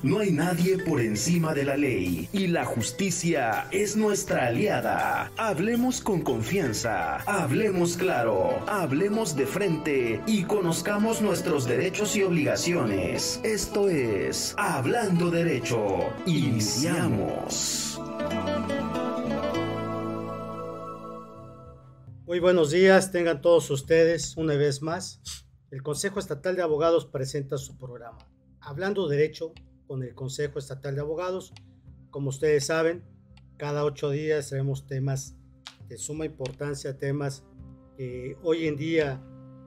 No hay nadie por encima de la ley y la justicia es nuestra aliada. Hablemos con confianza, hablemos claro, hablemos de frente y conozcamos nuestros derechos y obligaciones. Esto es Hablando Derecho. Iniciamos. Muy buenos días, tengan todos ustedes una vez más. El Consejo Estatal de Abogados presenta su programa, Hablando Derecho con el Consejo Estatal de Abogados. Como ustedes saben, cada ocho días tenemos temas de suma importancia, temas que hoy en día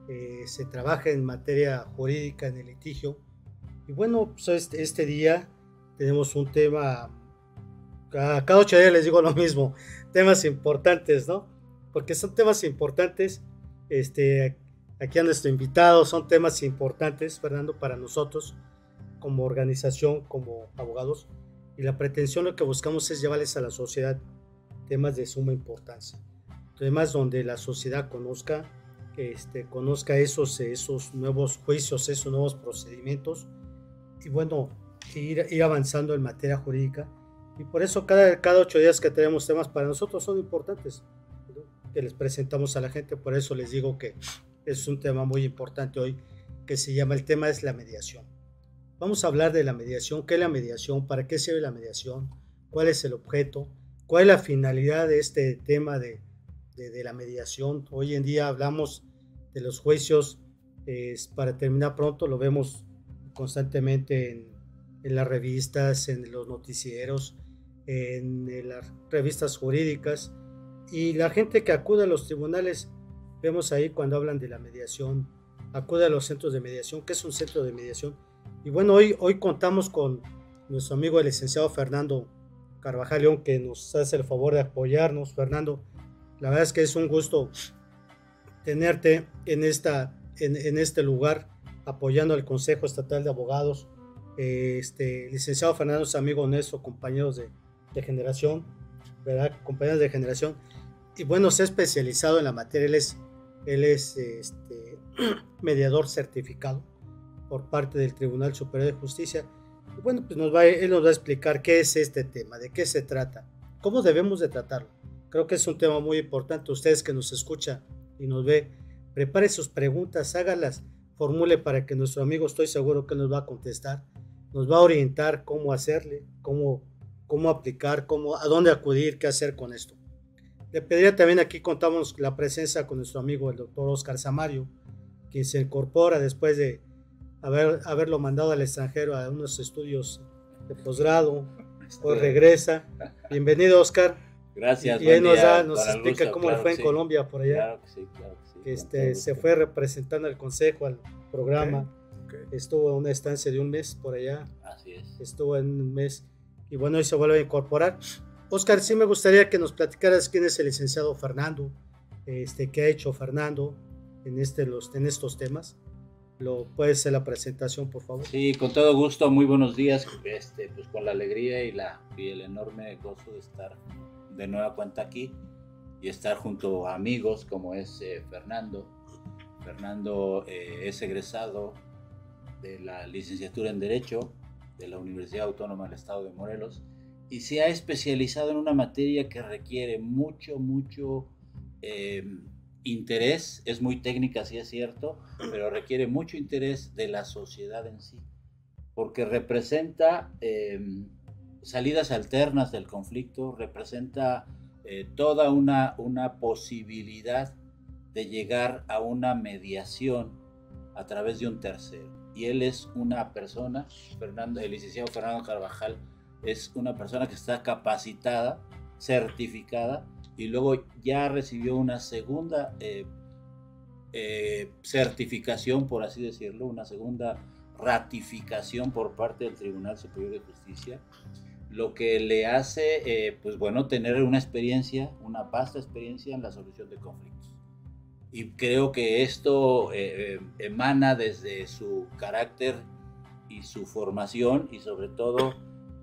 eh, se trabaja en materia jurídica, en el litigio. Y bueno, pues este, este día tenemos un tema, cada, cada ocho días les digo lo mismo, temas importantes, ¿no? Porque son temas importantes, este, aquí a nuestro invitado, son temas importantes, Fernando, para nosotros como organización, como abogados, y la pretensión lo que buscamos es llevarles a la sociedad temas de suma importancia. Temas donde la sociedad conozca, este, conozca esos, esos nuevos juicios, esos nuevos procedimientos, y bueno, ir, ir avanzando en materia jurídica. Y por eso cada, cada ocho días que tenemos temas para nosotros son importantes, que les presentamos a la gente. Por eso les digo que es un tema muy importante hoy, que se llama, el tema es la mediación. Vamos a hablar de la mediación, qué es la mediación, para qué sirve la mediación, cuál es el objeto, cuál es la finalidad de este tema de, de, la mediación. Hoy en día hablamos de los juicios, para terminar pronto, lo vemos constantemente en, en, las revistas, en los noticieros, en, en las revistas jurídicas, y la gente que acude a los tribunales, vemos ahí cuando hablan de la mediación, acude a los centros de mediación. ¿Qué es un centro de mediación? Y bueno, hoy, hoy contamos con nuestro amigo el licenciado Fernando Carvajal León, que nos hace el favor de apoyarnos. Fernando, la verdad es que es un gusto tenerte en, esta, en, este lugar apoyando al Consejo Estatal de Abogados. Este, licenciado Fernando es amigo nuestro, compañeros de, de, generación, ¿verdad? Compañeros de generación. Y bueno, se ha especializado en la materia. Él es, él es este, mediador certificado por parte del Tribunal Superior de Justicia. Bueno, pues nos va, él nos va a explicar qué es este tema, de qué se trata, cómo debemos de tratarlo. Creo que es un tema muy importante. Ustedes que nos escuchan y nos ve, prepare sus preguntas, hágalas, formule para que nuestro amigo, estoy seguro que nos va a contestar, nos va a orientar cómo hacerle, cómo, cómo aplicar, cómo, a dónde acudir, qué hacer con esto. Le pediría también aquí contamos la presencia con nuestro amigo el doctor Oscar Samario, quien se incorpora después de haber, haberlo mandado al extranjero a unos estudios de posgrado, pues regresa. Bienvenido, Oscar. Gracias. Y, él nos, da, nos explica cómo le fue en Colombia por allá. Claro que sí, claro que sí. Que este, se fue representando al consejo, al programa. Estuvo en una estancia de un mes por allá. Así es. Estuvo en un mes. Y bueno, hoy se vuelve a incorporar. Oscar, sí me gustaría que nos platicaras quién es el licenciado Fernando, este, qué ha hecho Fernando en, este, los, en estos temas lo puede ser la presentación, por favor. Sí, con todo gusto, muy buenos días, este, pues con la alegría y, la, y el enorme gozo de estar de nueva cuenta aquí y estar junto a amigos como es eh, Fernando. Fernando eh, es egresado de la licenciatura en Derecho de la Universidad Autónoma del Estado de Morelos y se ha especializado en una materia que requiere mucho, mucho... Eh, interés, es muy técnica, sí es cierto, pero requiere mucho interés de la sociedad en sí, porque representa em, salidas alternas del conflicto, representa eh, toda una, una posibilidad de llegar a una mediación a través de un tercero. Y él es una persona, Fernando, el licenciado Fernando Carvajal, es una persona que está capacitada, certificada y luego ya recibió una segunda eh, eh, certificación, por así decirlo, una segunda ratificación por parte del Tribunal Superior de Justicia, lo que le hace, eh, pues bueno, tener una experiencia, una vasta experiencia en la solución de conflictos. Y creo que esto emana desde su carácter y su formación y sobre todo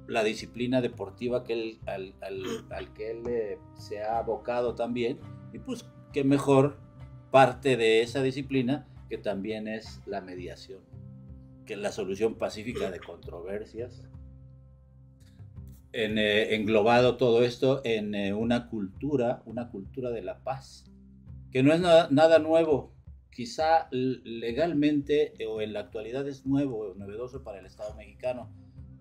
la disciplina deportiva que él, al, que él eh, se ha abocado también. Y pues qué mejor parte de esa disciplina que también es la mediación, que es la solución pacífica de controversias eh, englobado todo esto en eh, una cultura, una cultura de la paz, que no es nada, nuevo. Quizá legalmente o en la actualidad es nuevo o novedoso para el Estado mexicano,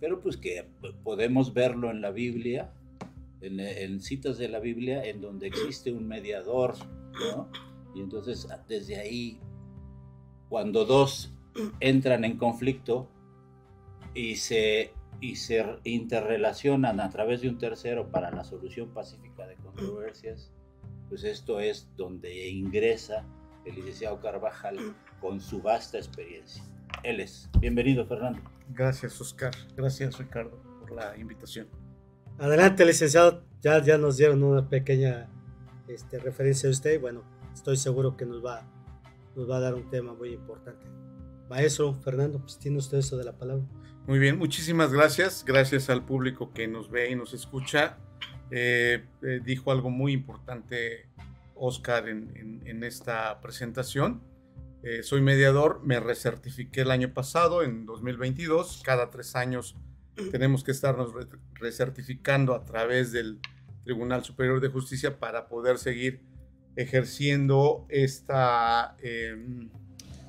pero pues que podemos verlo en la Biblia, en, citas de la Biblia, en donde existe un mediador, ¿no? Y entonces desde ahí, cuando dos entran en conflicto y se y se interrelacionan a través de un tercero para la solución pacífica de controversias, pues esto es donde ingresa el licenciado Carvajal con su vasta experiencia. Él es. Bienvenido, Fernando. Gracias, Oscar. Gracias, Ricardo, por la invitación. Adelante, licenciado. Ya, ya nos dieron una pequeña este, referencia a usted. Bueno, estoy seguro que nos va, nos va a dar un tema muy importante. Maestro Fernando, pues tiene usted eso de la palabra. Muy bien, muchísimas gracias. Gracias al público que nos ve y nos escucha. Eh, eh, dijo algo muy importante Oscar en, esta presentación. Eh, soy mediador, me recertifiqué el año pasado, en 2022. Cada tres años tenemos que estarnos recertificando a través del Tribunal Superior de Justicia para poder seguir ejerciendo esta,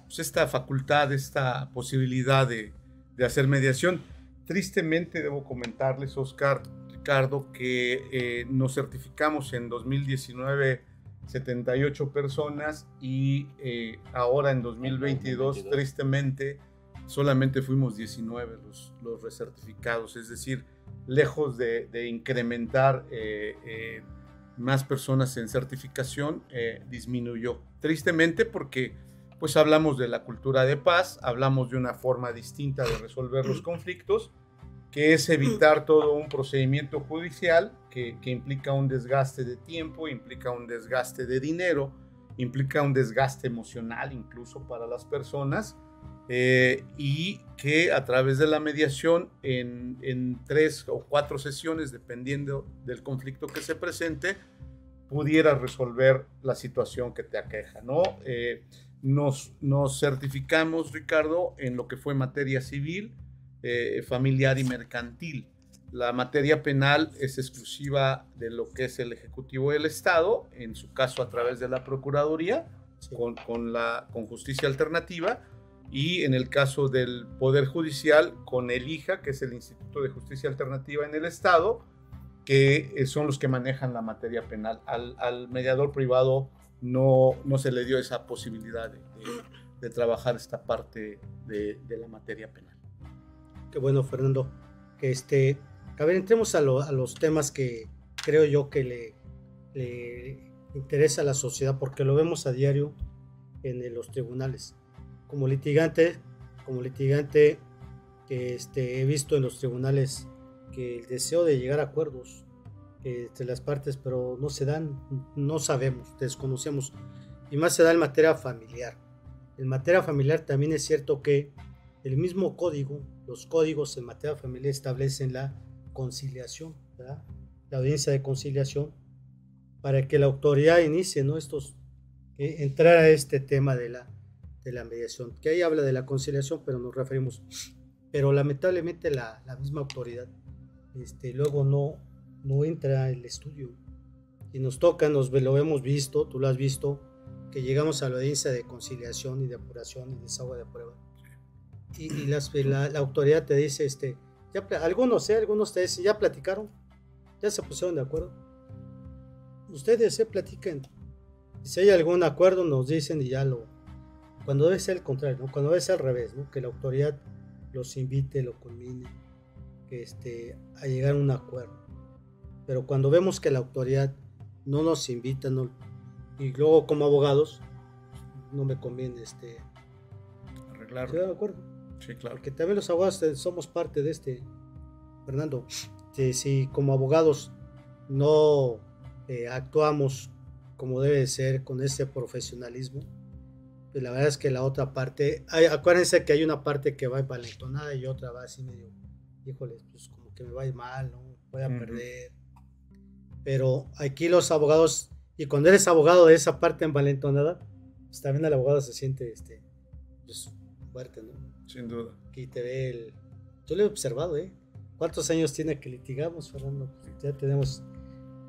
pues esta facultad, esta posibilidad de, de hacer mediación. Tristemente debo comentarles, Oscar, Ricardo, que eh, nos certificamos en 2019 78 personas y eh, ahora en 2022, tristemente, solamente fuimos 19 los, los recertificados, es decir, lejos de, incrementar eh, más personas en certificación, disminuyó. Tristemente porque pues hablamos de la cultura de paz, hablamos de una forma distinta de resolver los conflictos, que es evitar todo un procedimiento judicial que, implica un desgaste de tiempo, implica un desgaste de dinero, implica un desgaste emocional incluso para las personas, eh, y que a través de la mediación en, en, tres o cuatro sesiones, dependiendo del conflicto que se presente, pudiera resolver la situación que te aqueja, ¿no? Eh, nos, certificamos, Ricardo, en lo que fue materia civil, eh, familiar y mercantil. La materia penal es exclusiva de lo que es el Ejecutivo del Estado, en su caso a través de la Procuraduría, con, la, con justicia alternativa, y en el caso del Poder Judicial, con el IJA, que es el Instituto de Justicia Alternativa en el Estado, que eh, son los que manejan la materia penal. Al, al mediador privado no, no se le dio esa posibilidad de, trabajar esta parte de, la materia penal. Qué bueno, Fernando. Que este, a ver, entremos a, los temas que creo yo que le, interesa a la sociedad, porque lo vemos a diario en los tribunales. Como litigante, como litigante, este, he visto en los tribunales que el deseo de llegar a acuerdos entre las partes, pero no se dan, no sabemos, desconocemos. Y más se da en materia familiar. En materia familiar también es cierto que el mismo código, los códigos en materia familiar establecen la conciliación, la audiencia de conciliación, para que la autoridad inicie ¿no? Estos, entrar a este tema de la, de la mediación, que ahí habla de la conciliación, pero nos referimos, pero lamentablemente la, la misma autoridad este, luego no, no entra el estudio. Y nos toca, nos lo hemos visto, tú lo has visto, que llegamos a la audiencia de conciliación y de apuración y desahogo de prueba. Y, la, autoridad te dice, este, ya, algunos, ¿eh? algunos te dicen, ya platicaron, ya se pusieron de acuerdo. Ustedes se ¿eh? platiquen. Si hay algún acuerdo, nos dicen y ya lo. Cuando debe ser el contrario, cuando debe ser al revés, ¿no? que la autoridad los invite, lo culmine, que este, a llegar a un acuerdo. Pero cuando vemos que la autoridad no nos invita, no, y luego como abogados, no me conviene este, arreglar. de acuerdo? Sí, claro. Porque también los abogados somos parte de este, Fernando. Si, como abogados no eh, actuamos como debe ser, con ese profesionalismo, pues la verdad es que la otra parte, acuérdense que hay una parte que va envalentonada y otra va así medio, híjole, pues como que me va a ir mal, ¿no? Voy a perder pero aquí los abogados, y cuando eres abogado de esa parte envalentonada, pues también el abogado se siente este, pues, fuerte, ¿no? Sin duda. Aquí te ve el... Yo lo he observado, ¿eh? ¿Cuántos años tiene que litigamos, Fernando? Ya tenemos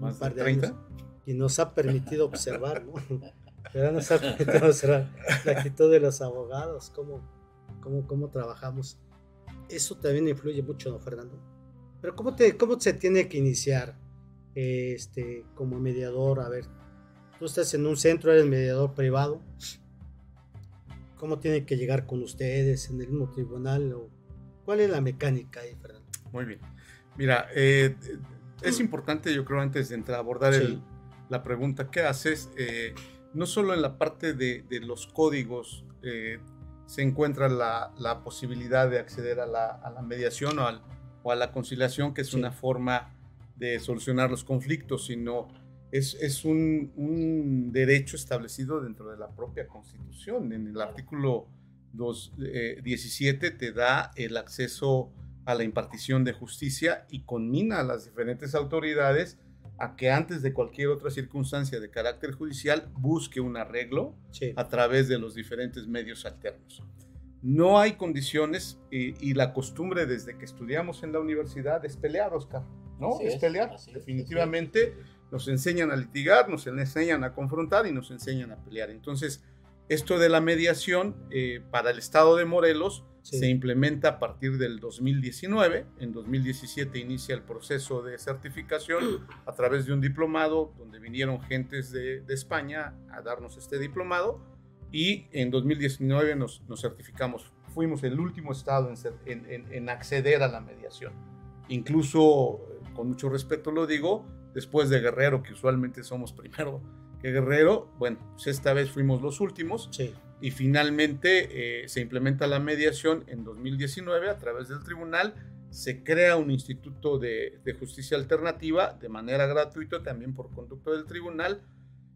¿Más un par de de 30? años y nos ha permitido observar, ¿no? Pero nos ha permitido observar la actitud de los abogados, cómo, cómo, cómo trabajamos. Eso también influye mucho, ¿no, Fernando? Pero ¿cómo, te, cómo se tiene que iniciar este, como mediador? A ver, tú estás en un centro, eres mediador privado. ¿Cómo tiene que llegar con ustedes en el mismo tribunal? O, ¿Cuál es la mecánica ahí, Fernando? Muy bien. Mira, eh, es importante, yo creo, antes de entrar a abordar Sí. el- la pregunta que haces, eh, no solo en la parte de, de los códigos eh, se encuentra la, la posibilidad de acceder a la, a la mediación o, al- o a la conciliación, que es Sí. una forma de solucionar los conflictos, sino es, es un, un derecho establecido dentro de la propia Constitución. En el artículo 2, eh, 17 te da el acceso a la impartición de justicia y conmina a las diferentes autoridades a que antes de cualquier otra circunstancia de carácter judicial busque un arreglo Sí, a través de los diferentes medios alternos. No hay condiciones y, y la costumbre desde que estudiamos en la universidad es pelear, Oscar, ¿no? Es, es, pelear. así es, Definitivamente nos enseñan a litigar, nos enseñan a confrontar y nos enseñan a pelear. Entonces, esto de la mediación eh, para el Estado de Morelos sí. se implementa a partir del 2019. En 2017 inicia el proceso de certificación a través de un diplomado donde vinieron gentes de, de España a darnos este diplomado y en 2019 nos, nos certificamos. Fuimos el último estado en, cer- en- en- en acceder a la mediación. Incluso, con mucho respeto lo digo, después de Guerrero, que usualmente somos primero que Guerrero, bueno, pues esta vez fuimos los últimos. Sí, y finalmente eh, se implementa la mediación en 2019 a través del tribunal. Se crea un instituto de, de justicia alternativa de manera gratuita también por conducto del tribunal.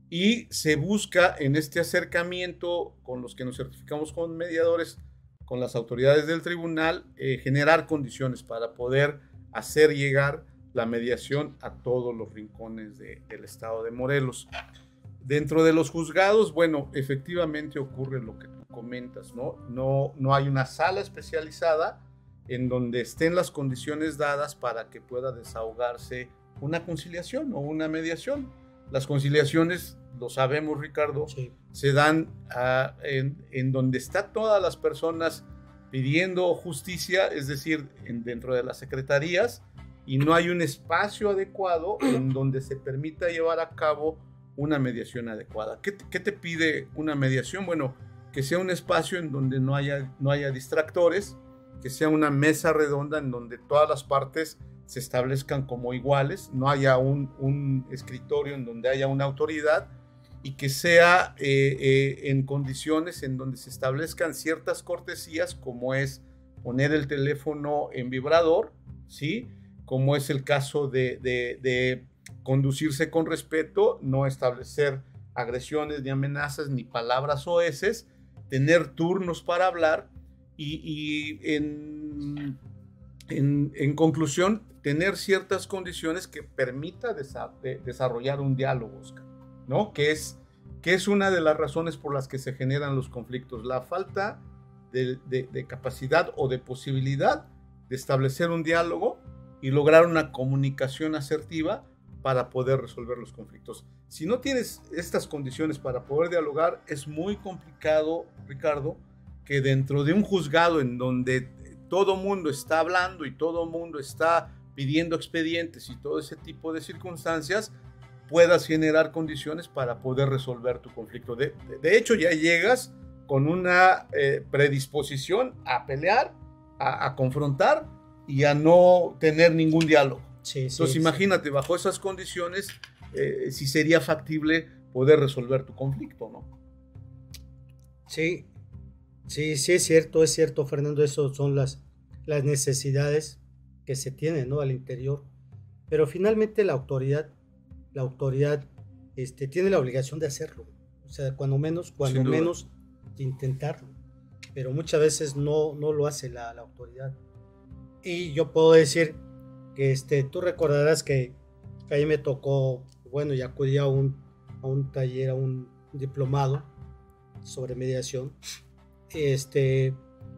Y se busca en este acercamiento con los que nos certificamos como mediadores con las autoridades del tribunal eh, generar condiciones para poder hacer llegar la mediación a todos los rincones de- del estado de Morelos. Dentro de los juzgados, bueno, efectivamente ocurre lo que tú comentas, ¿no? No, no hay una sala especializada en donde estén las condiciones dadas para que pueda desahogarse una conciliación o una mediación. Las conciliaciones, lo sabemos Ricardo, sí, se dan ah, en, en donde están todas las personas pidiendo justicia, es decir, en- dentro de las secretarías, y no hay un espacio adecuado en donde se permita llevar a cabo una mediación adecuada. ¿Qué, te- qué te pide una mediación? Bueno, que sea un espacio en donde no haya, no haya distractores, que sea una mesa redonda en donde todas las partes se establezcan como iguales, no haya un, un escritorio en donde haya una autoridad y que sea eh, eh, en condiciones en donde se establezcan ciertas cortesías como es poner el teléfono en vibrador, ¿sí? Como es el caso de, conducirse con respeto, no establecer agresiones ni amenazas ni palabras oeces, tener turnos para hablar y, en, conclusión, tener ciertas condiciones que permita desa- de- desarrollar un diálogo, ¿no? Que es, que es una de las razones por las que se generan los conflictos, la falta de capacidad o de posibilidad de establecer un diálogo y lograr una comunicación asertiva para poder resolver los conflictos. Si no tienes estas condiciones para poder dialogar, es muy complicado, Ricardo, que dentro de un juzgado en donde todo mundo está hablando y todo mundo está pidiendo expedientes y todo ese tipo de circunstancias, puedas generar condiciones para poder resolver tu conflicto. De, hecho, ya llegas con una eh, predisposición a pelear, a confrontar y a no tener ningún diálogo. sí, sí, Entonces, sí. imagínate, bajo esas condiciones, eh, si sería factible poder resolver tu conflicto, ¿no? Sí, sí, sí es cierto, es cierto, Fernando, eso son las, las necesidades que se tienen, ¿no? Al interior. Pero finalmente la autoridad, la autoridad este, tiene la obligación de hacerlo. O sea, cuando menos, cuando menos, de intentarlo. Pero muchas veces no, no lo hace la, la autoridad. Y yo puedo decir que este, tú recordarás que, que ahí me tocó, bueno, ya acudí a un, a un taller, a un diplomado sobre mediación. Este,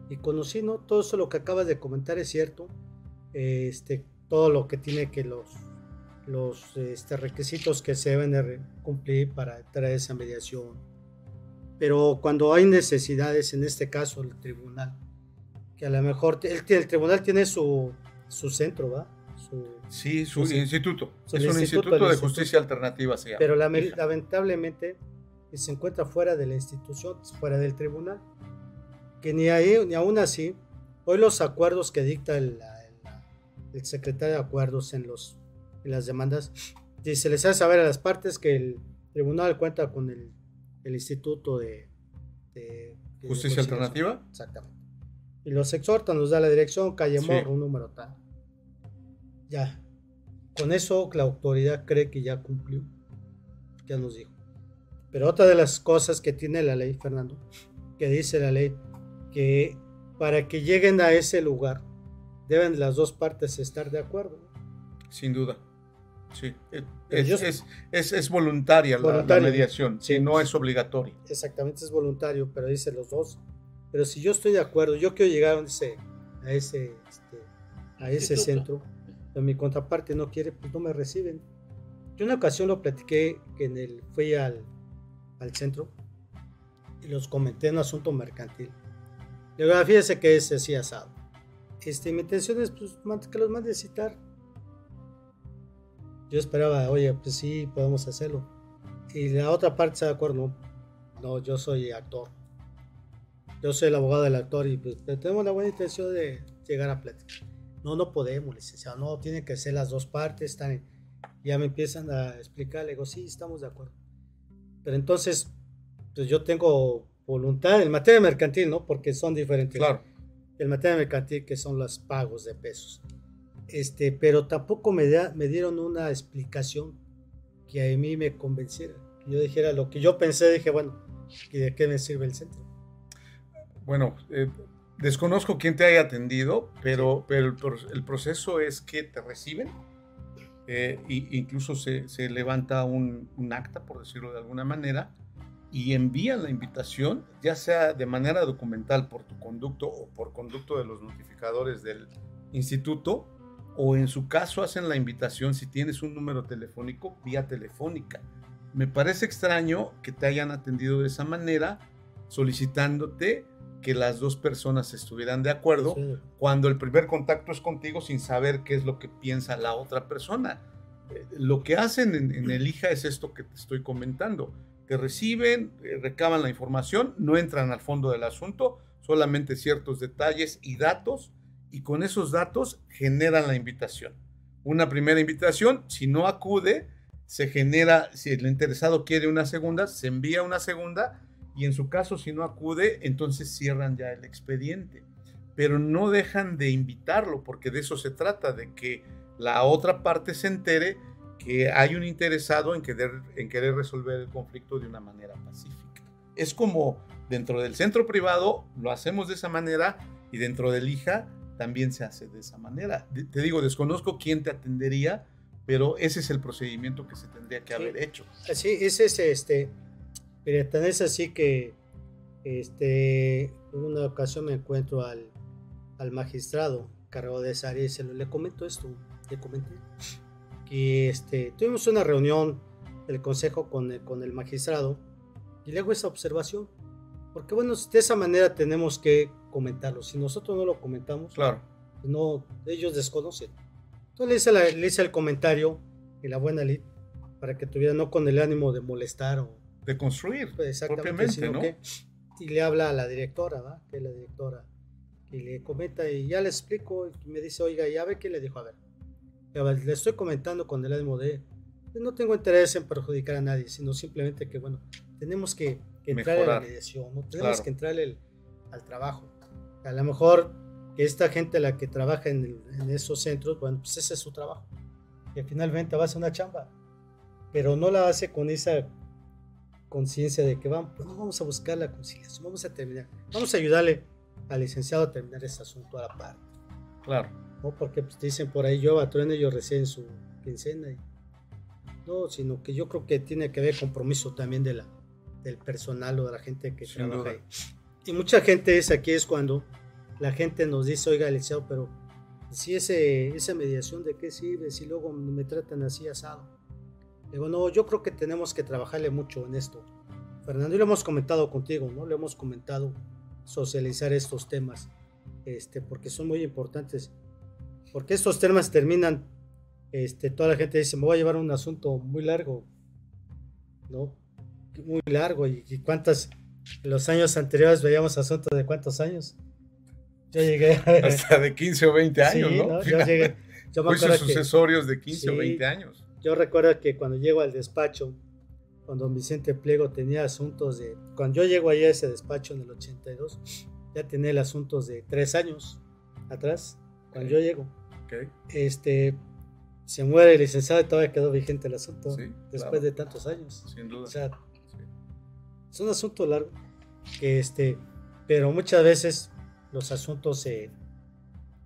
y conocí, ¿no? Todo eso lo que acabas de comentar es cierto. este, todo lo que tiene que los, los este, requisitos que se deben de cumplir para traer esa mediación. Pero cuando hay necesidades, en este caso el tribunal, que a lo mejor el, el tribunal tiene su, su centro, ¿va? sí, su, instituto. es un instituto, de justicia alternativa, se Pero lamentablemente se encuentra fuera de la institución, fuera del tribunal. Que ni, ahí, ni aún así, hoy los acuerdos que dicta el, el secretario de acuerdos en, los, en las demandas, se les hace saber a las partes que el tribunal cuenta con el, el instituto de, justicia alternativa. Exactamente. Y los exhorta, nos da la dirección, calle Morro, un número tal. Ya. Con eso la autoridad cree que ya cumplió. Ya nos dijo. Pero otra de las cosas que tiene la ley, Fernando, que dice la ley, que para que lleguen a ese lugar deben las dos partes estar de acuerdo. Sin duda. Sí, es, es, voluntaria la, mediación, sí. no es obligatoria. Exactamente, es voluntario, pero dice los dos. Pero si yo estoy de acuerdo, yo quiero llegar a ese, a ese, este, a ese centro, pero mi contraparte no quiere, pues no me reciben. Yo una ocasión lo platiqué, que en el, fui al, al centro y los comenté en un asunto mercantil. Le digo, fíjese que es así asado. Este, mi intención es pues, que los mande a citar. Yo esperaba, oye, pues sí, podemos hacerlo. Y la otra parte se de acuerdo, no, yo soy actor. Yo soy el abogado del actor y pues, tenemos la buena intención de llegar a plática. No, no podemos, licenciado, no, tienen que ser las dos partes. Están Ya me empiezan a explicar, le digo, sí, estamos de acuerdo. Pero entonces, pues yo tengo voluntad en materia mercantil, ¿no? Porque son diferentes. Claro. El materia mercantil, que son los pagos de pesos. Este, pero tampoco me, da, me dieron una explicación que a mí me convenciera. Yo dijera lo que yo pensé, dije, bueno, ¿y de qué me sirve el centro? Bueno, eh, desconozco quién te haya atendido, pero, pero el, proceso es que te reciben, eh, incluso se, se levanta un, un, acta, por decirlo de alguna manera, y envían la invitación, ya sea de manera documental por tu conducto o por conducto de los notificadores del instituto, o en su caso hacen la invitación si tienes un número telefónico vía telefónica. Me parece extraño que te hayan atendido de esa manera, solicitándote que las dos personas estuvieran de acuerdo cuando el primer contacto es contigo sin saber qué es lo que piensa la otra persona. Eh, lo que hacen en, en el IJA es esto que te estoy comentando. Te reciben, eh, recaban la información, no entran al fondo del asunto, solamente ciertos detalles y datos y con esos datos generan la invitación. Una primera invitación, si no acude, se genera, si el interesado quiere una segunda, se envía una segunda y en su caso si no acude, entonces cierran ya el expediente. Pero no dejan de invitarlo porque de eso se trata, de que la otra parte se entere que hay un interesado en querer, en querer resolver el conflicto de una manera pacífica. Es como dentro del centro privado lo hacemos de esa manera y dentro del IJA también se hace de esa manera. Te digo, desconozco quién te atendería, pero ese es el procedimiento que se tendría que haber hecho. Así, ese es este, pero tan es así que este, en una ocasión me encuentro al, al magistrado cargado de esa área y se lo, le comento esto, le comenté que este, tuvimos una reunión del consejo con el, con el magistrado y le hago esa observación, porque bueno, de esa manera tenemos que comentarlo. Si nosotros no lo comentamos, claro. no, ellos desconocen. Entonces le hice, le hice el comentario y la buena ley para que tuviera no con el ánimo de molestar o de construir pues, propiamente, ¿no? y le habla a la directora, ¿va? que es la directora, y le comenta y ya le explico y me dice, oiga, ya ve qué le dijo, a ver, le estoy comentando con el ánimo de, no tengo interés en perjudicar a nadie, sino simplemente que, bueno, tenemos que, entrar en la mediación, ¿no? tenemos que entrar al trabajo a lo mejor que esta gente la que trabaja en, esos centros, bueno, pues ese es su trabajo. Que finalmente va a hacer una chamba, pero no la hace con esa conciencia de que vamos, vamos a buscar la conciliación, vamos a terminar, vamos a ayudarle al licenciado a terminar ese asunto a la parte. Claro. No porque pues, dicen por ahí yo a truene yo recién su quincena. no, sino que yo creo que tiene que haber compromiso también de la, del personal o de la gente que trabaja ahí. Y mucha gente es aquí es cuando la gente nos dice, oiga, licenciado, pero si ese, esa mediación de qué sirve, si luego me tratan así asado. Digo, no, yo creo que tenemos que trabajarle mucho en esto. Fernando, y lo hemos comentado contigo, ¿no? Lo hemos comentado, socializar estos temas, este, porque son muy importantes. Porque estos temas terminan, este, toda la gente dice, me voy a llevar un asunto muy largo, ¿no? Muy largo, y, y cuántas, los años anteriores veíamos asuntos de cuántos años. Yo llegué. Hasta de 15 o 20 años, ¿no? Yo llegué. Yo me sucesorios de 15 o 20 años. Yo recuerdo que cuando llego al despacho, cuando don Vicente Pliego tenía asuntos de. Cuando yo llego ahí a ese despacho en el 82, ya tenía el asuntos de tres años atrás, cuando yo llego. Okay. Este. Se muere el licenciado y todavía quedó vigente el asunto después de tantos años. Sin duda. O sea, es un asunto largo que este, pero muchas veces los asuntos se,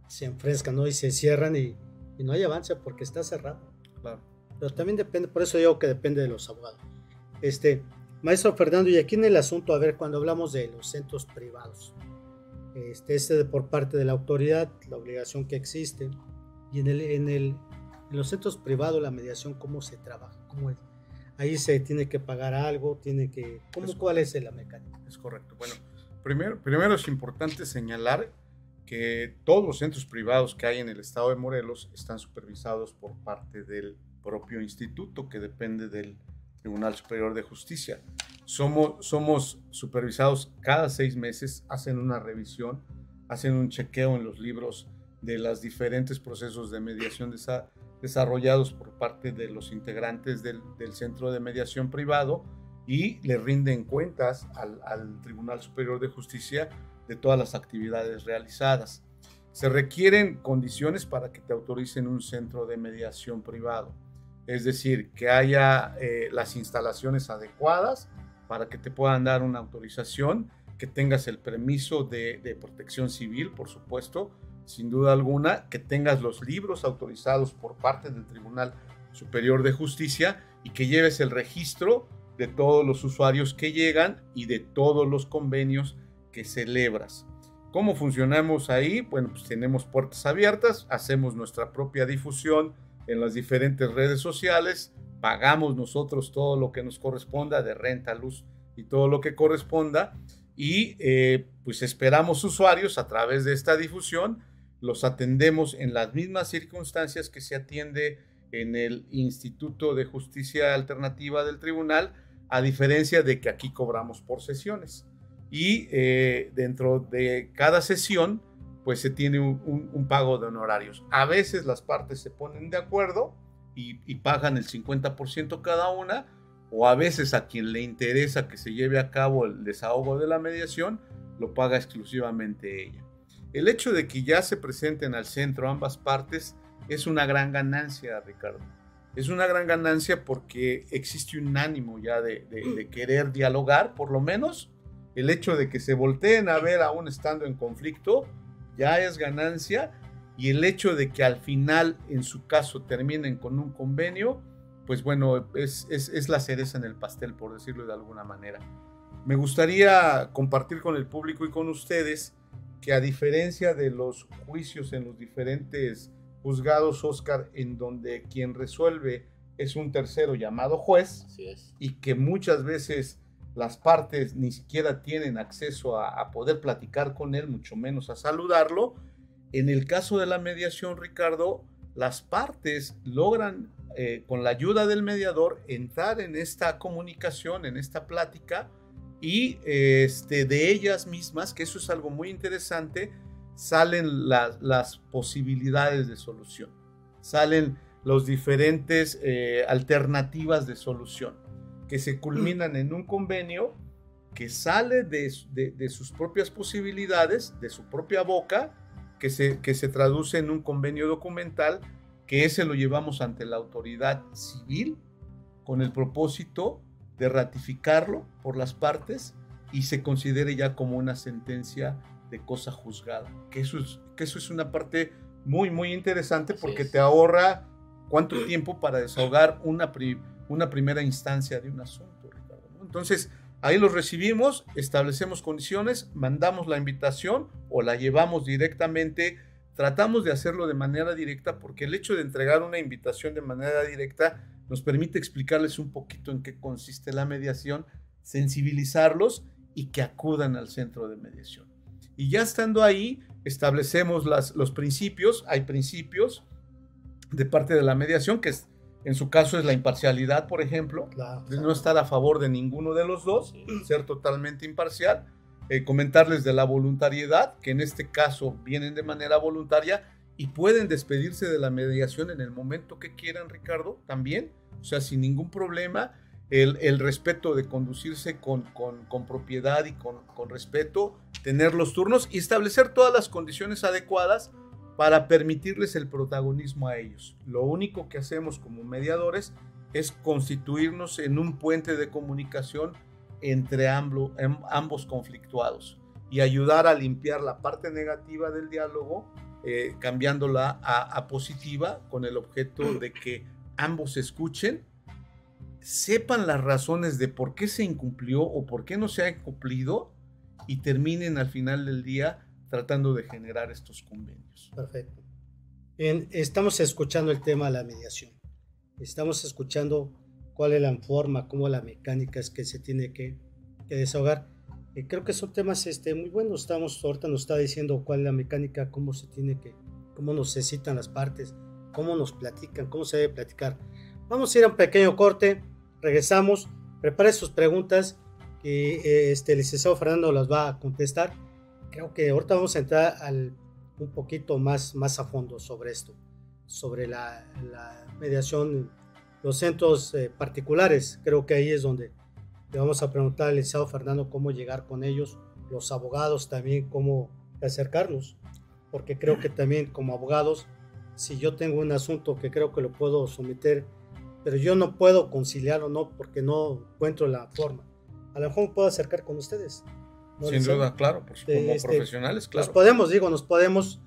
se enfrescan ¿no? y se cierran y, no hay avance porque está cerrado. Claro. Pero también depende, por eso digo que depende de los abogados. Este, maestro Fernando, y aquí en el asunto, a ver, cuando hablamos de los centros privados, este, este por parte de la autoridad, la obligación que existe, y en, el, en, el, en los centros privados la mediación, ¿cómo se trabaja? ¿Cómo es? Ahí se tiene que pagar algo, tiene que... ¿cómo, ¿Cuál es la mecánica? Es correcto. Bueno, Primero, primero es importante señalar que todos los centros privados que hay en el estado de Morelos están supervisados por parte del propio instituto que depende del Tribunal Superior de Justicia. Somos, somos supervisados cada seis meses, hacen una revisión, hacen un chequeo en los libros de los diferentes procesos de mediación desarrollados por parte de los integrantes del, del centro de mediación privado y le rinden cuentas al, Tribunal Superior de Justicia de todas las actividades realizadas. Se requieren condiciones para que te autoricen un centro de mediación privado, es decir, que haya eh, las instalaciones adecuadas para que te puedan dar una autorización, que tengas el permiso de, de protección civil, por supuesto, sin duda alguna, que tengas los libros autorizados por parte del Tribunal Superior de Justicia y que lleves el registro de todos los usuarios que llegan y de todos los convenios que celebras. ¿Cómo funcionamos ahí? Bueno, pues tenemos puertas abiertas, hacemos nuestra propia difusión en las diferentes redes sociales, pagamos nosotros todo lo que nos corresponda de renta, luz y todo lo que corresponda y eh, pues esperamos usuarios a través de esta difusión, los atendemos en las mismas circunstancias que se atiende en el Instituto de Justicia Alternativa del Tribunal, a diferencia de que aquí cobramos por sesiones. Y eh, dentro de cada sesión, pues se tiene un, pago de honorarios. A veces las partes se ponen de acuerdo y, pagan el 50% cada una, o a veces a quien le interesa que se lleve a cabo el desahogo de la mediación, lo paga exclusivamente ella. El hecho de que ya se presenten al centro ambas partes es una gran ganancia, Ricardo es una gran ganancia porque existe un ánimo ya de, querer dialogar, por lo menos el hecho de que se volteen a ver aún estando en conflicto ya es ganancia y el hecho de que al final en su caso terminen con un convenio, pues bueno, es, es la cereza en el pastel, por decirlo de alguna manera. Me gustaría compartir con el público y con ustedes que a diferencia de los juicios en los diferentes juzgados, Oscar, en donde quien resuelve es un tercero llamado juez y que muchas veces las partes ni siquiera tienen acceso a, poder platicar con él, mucho menos a saludarlo. En el caso de la mediación, Ricardo, las partes logran, eh, con la ayuda del mediador, entrar en esta comunicación, en esta plática, y este, de ellas mismas, que eso es algo muy interesante, salen las posibilidades de solución, salen las diferentes eh, alternativas de solución que se culminan en un convenio que sale de, sus propias posibilidades, de su propia boca, que se, que se traduce en un convenio documental, que ese lo llevamos ante la autoridad civil con el propósito de ratificarlo por las partes y se considere ya como una sentencia de cosa juzgada. Que eso es, que eso es una parte muy, muy interesante porque te ahorra cuánto tiempo para desahogar una, una primera instancia de un asunto. Entonces, ahí los recibimos, establecemos condiciones, mandamos la invitación o la llevamos directamente tratamos de hacerlo de manera directa porque el hecho de entregar una invitación de manera directa nos permite explicarles un poquito en qué consiste la mediación, sensibilizarlos y que acudan al centro de mediación. Y ya estando ahí, establecemos los principios, hay principios de parte de la mediación, que en su caso es la imparcialidad, por ejemplo, de no estar a favor de ninguno de los dos, ser totalmente imparcial, eh, comentarles de la voluntariedad, que en este caso vienen de manera voluntaria y pueden despedirse de la mediación en el momento que quieran, Ricardo, también, o sea, sin ningún problema. El, respeto de conducirse con, con, propiedad y con, con, respeto, tener los turnos y establecer todas las condiciones adecuadas para permitirles el protagonismo a ellos. Lo único que hacemos como mediadores es constituirnos en un puente de comunicación entre em, ambos conflictuados y ayudar a limpiar la parte negativa del diálogo, eh, cambiándola a, positiva con el objeto de que ambos escuchen, sepan las razones de por qué se incumplió o por qué no se ha cumplido y terminen al final del día tratando de generar estos convenios. Perfecto. Bien, estamos escuchando el tema de la mediación. Estamos escuchando cuál es la forma, cómo la mecánica es que se tiene que, desahogar. Y creo que son temas este, muy buenos. Estamos, ahorita nos está diciendo cuál es la mecánica, cómo se tiene que, cómo nos necesitan las partes, cómo nos platican, cómo se debe platicar. Vamos a ir a un pequeño corte, regresamos, prepare sus preguntas y eh, este, el licenciado Fernando las va a contestar creo que ahorita vamos a entrar al, un poquito más, más a fondo sobre esto, sobre la, mediación, los centros eh, particulares. Creo que ahí es donde le vamos a preguntar al licenciado Fernando cómo llegar con ellos, los abogados también cómo acercarnos, porque creo que también como abogados, si yo tengo un asunto que creo que lo puedo someter, pero yo no puedo conciliarlo, no, porque no encuentro la forma. A lo mejor me puedo acercar con ustedes sin duda, claro, pues, como este, profesionales, claro. Nos podemos, digo, nos podemos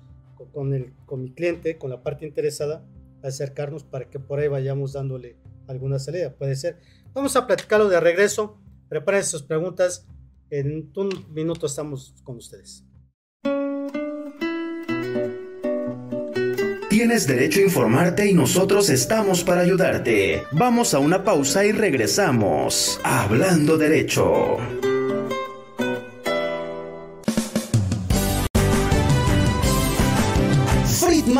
con, el, con mi cliente, con la parte interesada, acercarnos para que por ahí vayamos dándole alguna salida. Puede ser. Vamos a platicarlo de regreso. Preparen sus preguntas. En un minuto estamos con ustedes. Tienes derecho a informarte y nosotros estamos para ayudarte. Vamos a una pausa y regresamos. Hablando derecho.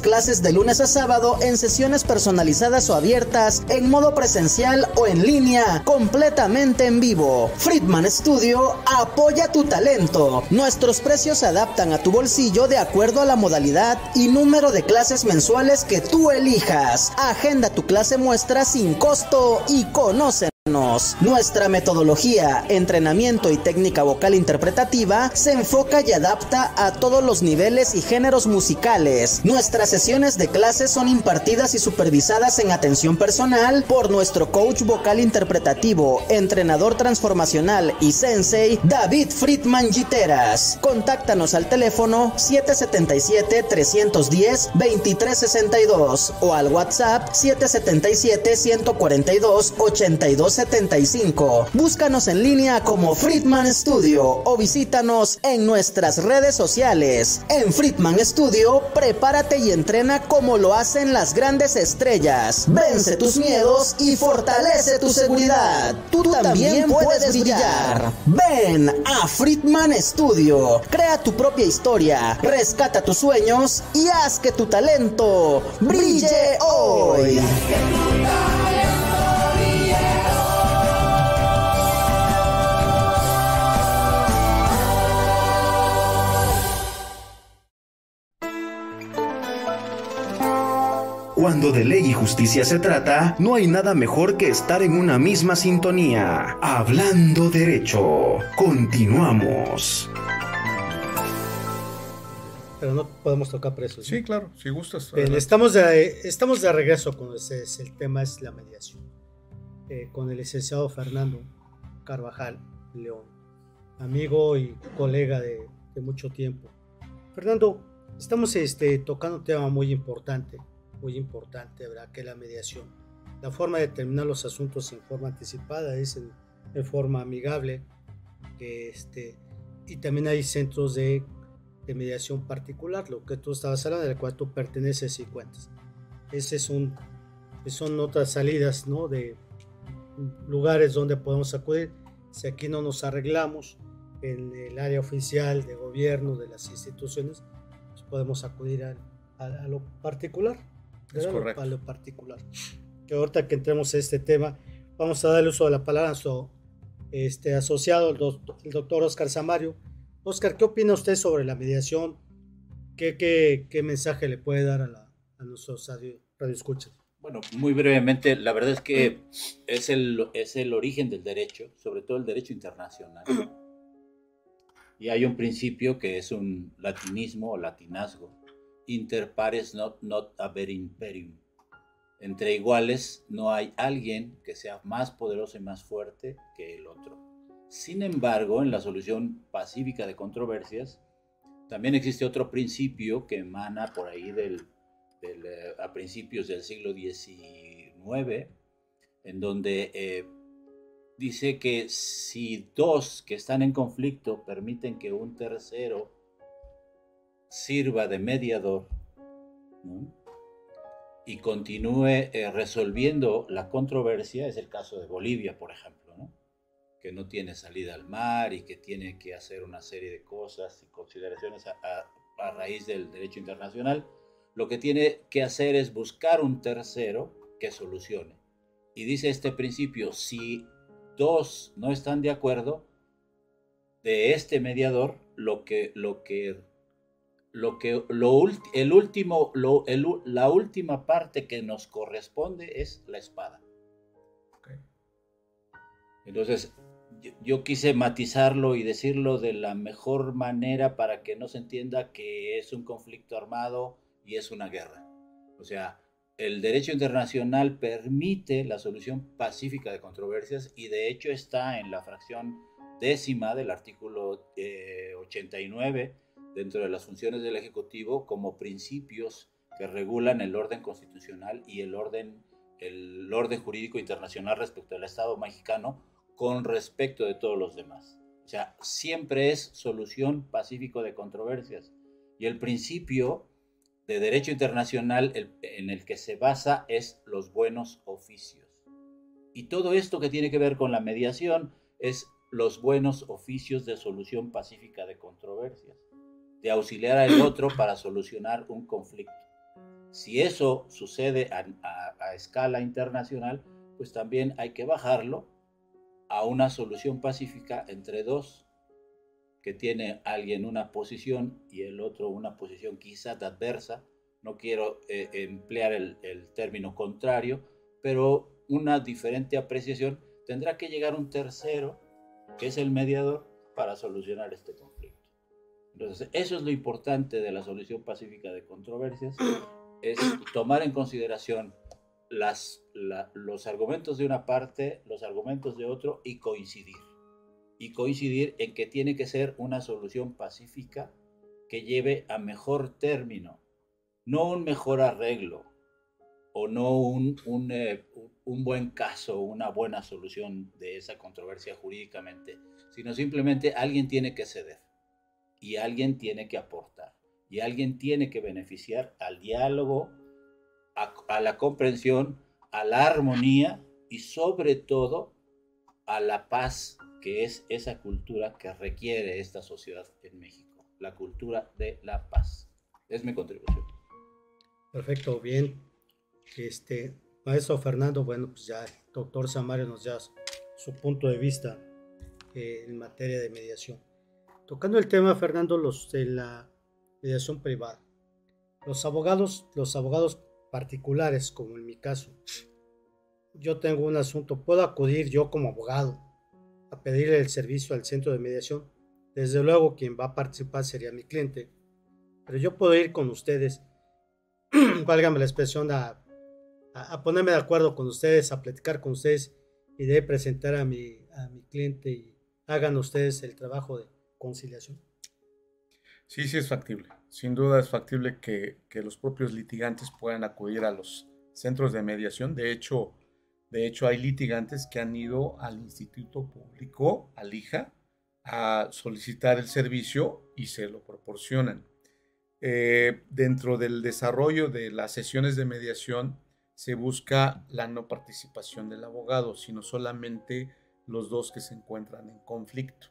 clases de lunes a sábado en sesiones personalizadas o abiertas, en modo presencial o en línea, completamente en vivo. Friedman Studio apoya tu talento. Nuestros precios se adaptan a tu bolsillo de acuerdo a la modalidad y número de clases mensuales que tú elijas. Agenda tu clase muestra sin costo y conoce nuestra metodología, entrenamiento y técnica vocal interpretativa se enfoca y adapta a todos los niveles y géneros musicales. Nuestras sesiones de clases son impartidas y supervisadas en atención personal por nuestro coach vocal interpretativo, entrenador transformacional y sensei David Friedman Giteras. Contáctanos al teléfono 777-310-2362 o al WhatsApp 777-142-82 75. Búscanos en línea como Friedman Studio o visítanos en nuestras redes sociales. En Friedman Studio, prepárate y entrena como lo hacen las grandes estrellas. Vence tus miedos y fortalece tu seguridad. Tú, también, puedes brillar. Ven a Friedman Studio. Crea tu propia historia, rescata tus sueños y haz que tu talento brille hoy. Cuando de ley y justicia se trata, no hay nada mejor que estar en una misma sintonía. Hablando derecho. Continuamos. pero no podemos tocar precios. Sí, claro, si gustas. Bien, estamos, de, estamos de regreso con ese, el tema es la mediación. Eh, con el licenciado Fernando Carvajal León, amigo y colega de, de mucho tiempo. Fernando, estamos este, tocando un tema muy importante, muy importante, ¿verdad? Que la mediación. La forma de terminar los asuntos en forma anticipada es en, forma amigable. Este, y también hay centros de de mediación particular, lo que tú estabas hablando, del cual tú perteneces y cuentas. Ese es un, son otras salidas, ¿no? De lugares donde podemos acudir. Si aquí no nos arreglamos en el área oficial de gobierno, de las instituciones, pues podemos acudir a, lo particular. Es correcto. A lo particular. Que ahorita que entremos en este tema, vamos a darle uso de la palabra a su este, asociado, el doctor, el doctor Oscar Samario, Oscar, ¿qué opina usted sobre la mediación? ¿Qué, qué, mensaje le puede dar a, la, a nuestros radioescuchas? Bueno, muy brevemente, la verdad es que es el, es el origen del derecho, sobre todo el derecho internacional. Y hay un principio que es un latinismo o latinazgo. Inter pares not, not haber imperium. Entre iguales no hay alguien que sea más poderoso y más fuerte que el otro. Sin embargo, en la solución pacífica de controversias, también existe otro principio que emana por ahí del, eh, a principios del siglo XIX, en donde eh, dice que si dos que están en conflicto permiten que un tercero sirva de mediador y continúe eh, resolviendo la controversia, es el caso de Bolivia, por ejemplo que no tiene salida al mar y que tiene que hacer una serie de cosas y consideraciones a, raíz del derecho internacional, lo que tiene que hacer es buscar un tercero que solucione. Y dice este principio, si dos no están de acuerdo, de este mediador, lo que, lo que, lo que, lo, el último, lo, la última parte que nos corresponde es la espada. Entonces, yo, quise matizarlo y decirlo de la mejor manera para que no se entienda que es un conflicto armado y es una guerra. O sea, el derecho internacional permite la solución pacífica de controversias y de hecho está en la fracción décima del artículo 89 eh, dentro de las funciones del Ejecutivo como principios que regulan el orden constitucional y el orden, el orden jurídico internacional respecto al Estado mexicano con respecto de todos los demás. O sea, siempre es solución pacífico de controversias. Y el principio de derecho internacional en el que se basa es los buenos oficios. Y todo esto que tiene que ver con la mediación es los buenos oficios de solución pacífica de controversias, de auxiliar al otro para solucionar un conflicto. Si eso sucede a, escala internacional, pues también hay que bajarlo a una solución pacífica entre dos, que tiene alguien una posición y el otro una posición quizás adversa. No quiero eh, emplear el, término contrario, pero una diferente apreciación. Tendrá que llegar un tercero, que es el mediador, para solucionar este conflicto. Entonces, eso es lo importante de la solución pacífica de controversias, es tomar en consideración las, los argumentos de una parte, los argumentos de otro y coincidir. Y coincidir en que tiene que ser una solución pacífica que lleve a mejor término, no un mejor arreglo o no un, un, eh, un buen caso, una buena solución de esa controversia jurídicamente, sino simplemente alguien tiene que ceder y alguien tiene que aportar y alguien tiene que beneficiar al diálogo a, la comprensión, a la armonía y sobre todo a la paz, que es esa cultura que requiere esta sociedad en México, la cultura de la paz. Es mi contribución. Perfecto, bien. Este, maestro Fernando, bueno, pues ya el doctor Samario nos da su punto de vista eh, en materia de mediación. Tocando el tema, Fernando, los de la mediación privada. Los abogados, los abogados particulares, como en mi caso. Yo tengo un asunto, puedo acudir yo como abogado a pedirle el servicio al centro de mediación. Desde luego quien va a participar sería mi cliente, pero yo puedo ir con ustedes, válgame la expresión, a, a, ponerme de acuerdo con ustedes, a platicar con ustedes y de presentar a mi, a mi cliente y hagan ustedes el trabajo de conciliación. Sí, sí es factible. Sin duda es factible que, los propios litigantes puedan acudir a los centros de mediación. De hecho, de hecho, hay litigantes que han ido al Instituto Público, al IJA, a solicitar el servicio y se lo proporcionan. Eh, dentro del desarrollo de las sesiones de mediación se busca la no participación del abogado, sino solamente los dos que se encuentran en conflicto,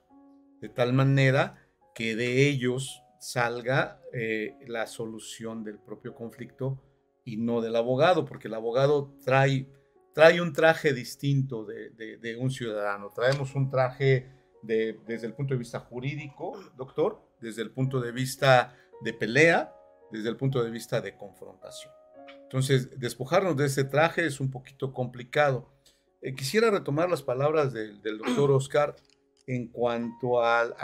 de tal manera que de ellos salga eh, la solución del propio conflicto y no del abogado, porque el abogado trae, trae un traje distinto de, un ciudadano. Traemos un traje desde el punto de vista jurídico, doctor, desde el punto de vista de pelea, desde el punto de vista de confrontación. Entonces, despojarnos de ese traje es un poquito complicado. Eh, quisiera retomar las palabras del doctor Oscar en cuanto al,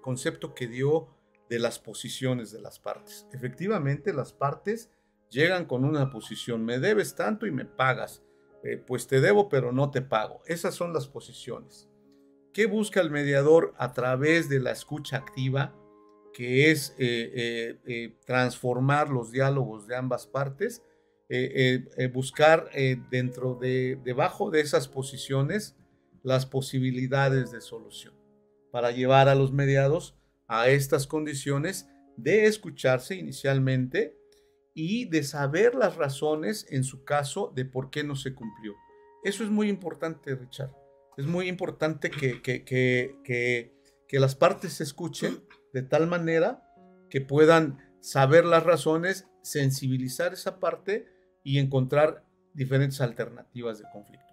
concepto que dio de las posiciones de las partes. Efectivamente, las partes llegan con una posición, me debes tanto y me pagas, eh, pues te debo pero no te pago. Esas son las posiciones. ¿Qué busca el mediador a través de la escucha activa? que es eh, transformar los diálogos de ambas partes eh, eh, buscar eh, dentro de, debajo de esas posiciones las posibilidades de solución para llevar a los mediados a estas condiciones de escucharse inicialmente y de saber las razones en su caso de por qué no se cumplió. Eso es muy importante, Richard. Es muy importante que, que, que, que las partes se escuchen de tal manera que puedan saber las razones, sensibilizar esa parte y encontrar diferentes alternativas de conflicto.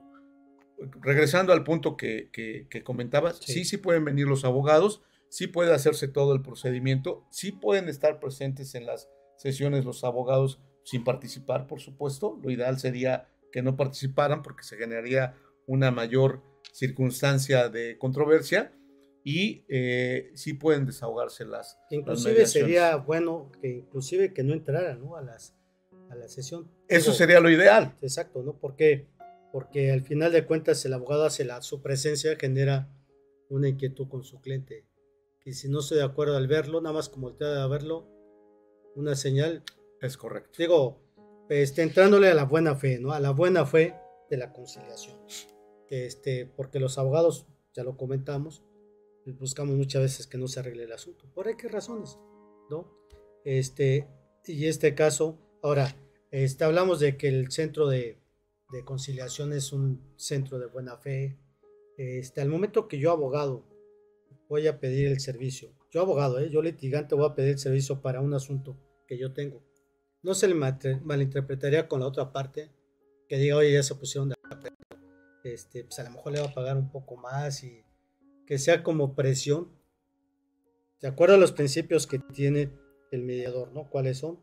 Regresando al punto que, que, comentabas, sí. sí. pueden venir los abogados, sí puede hacerse todo el procedimiento, sí pueden estar presentes en las sesiones los abogados sin participar, por supuesto. Lo ideal sería que no participaran porque se generaría una mayor circunstancia de controversia y eh, sí pueden desahogarse las. Inclusive sería bueno que inclusive que no entraran ¿no? a las a la sesión. Eso sería lo ideal. Exacto, ¿no? Porque, porque al final de cuentas el abogado hace la, su presencia genera una inquietud con su cliente. Y si no estoy de acuerdo al verlo, nada más como te a verlo, una señal. Es correcto. Digo, este, entrándole a la buena fe, ¿no? A la buena fe de la conciliación. Este, porque los abogados, ya lo comentamos, buscamos muchas veces que no se arregle el asunto. ¿Por qué razones? ¿No? Este, y este caso, Ahora, este, hablamos de que el centro de, conciliación es un centro de buena fe. Este, al momento que yo, abogado, voy a pedir el servicio, yo, abogado, ¿eh? yo, litigante, voy a pedir el servicio para un asunto que yo tengo, no se le malinterpretaría con la otra parte que diga, oye, ya se pusieron de acuerdo, este, pues a lo mejor le va a pagar un poco más y que sea como presión, de acuerdo a los principios que tiene el mediador, ¿no? ¿Cuáles son?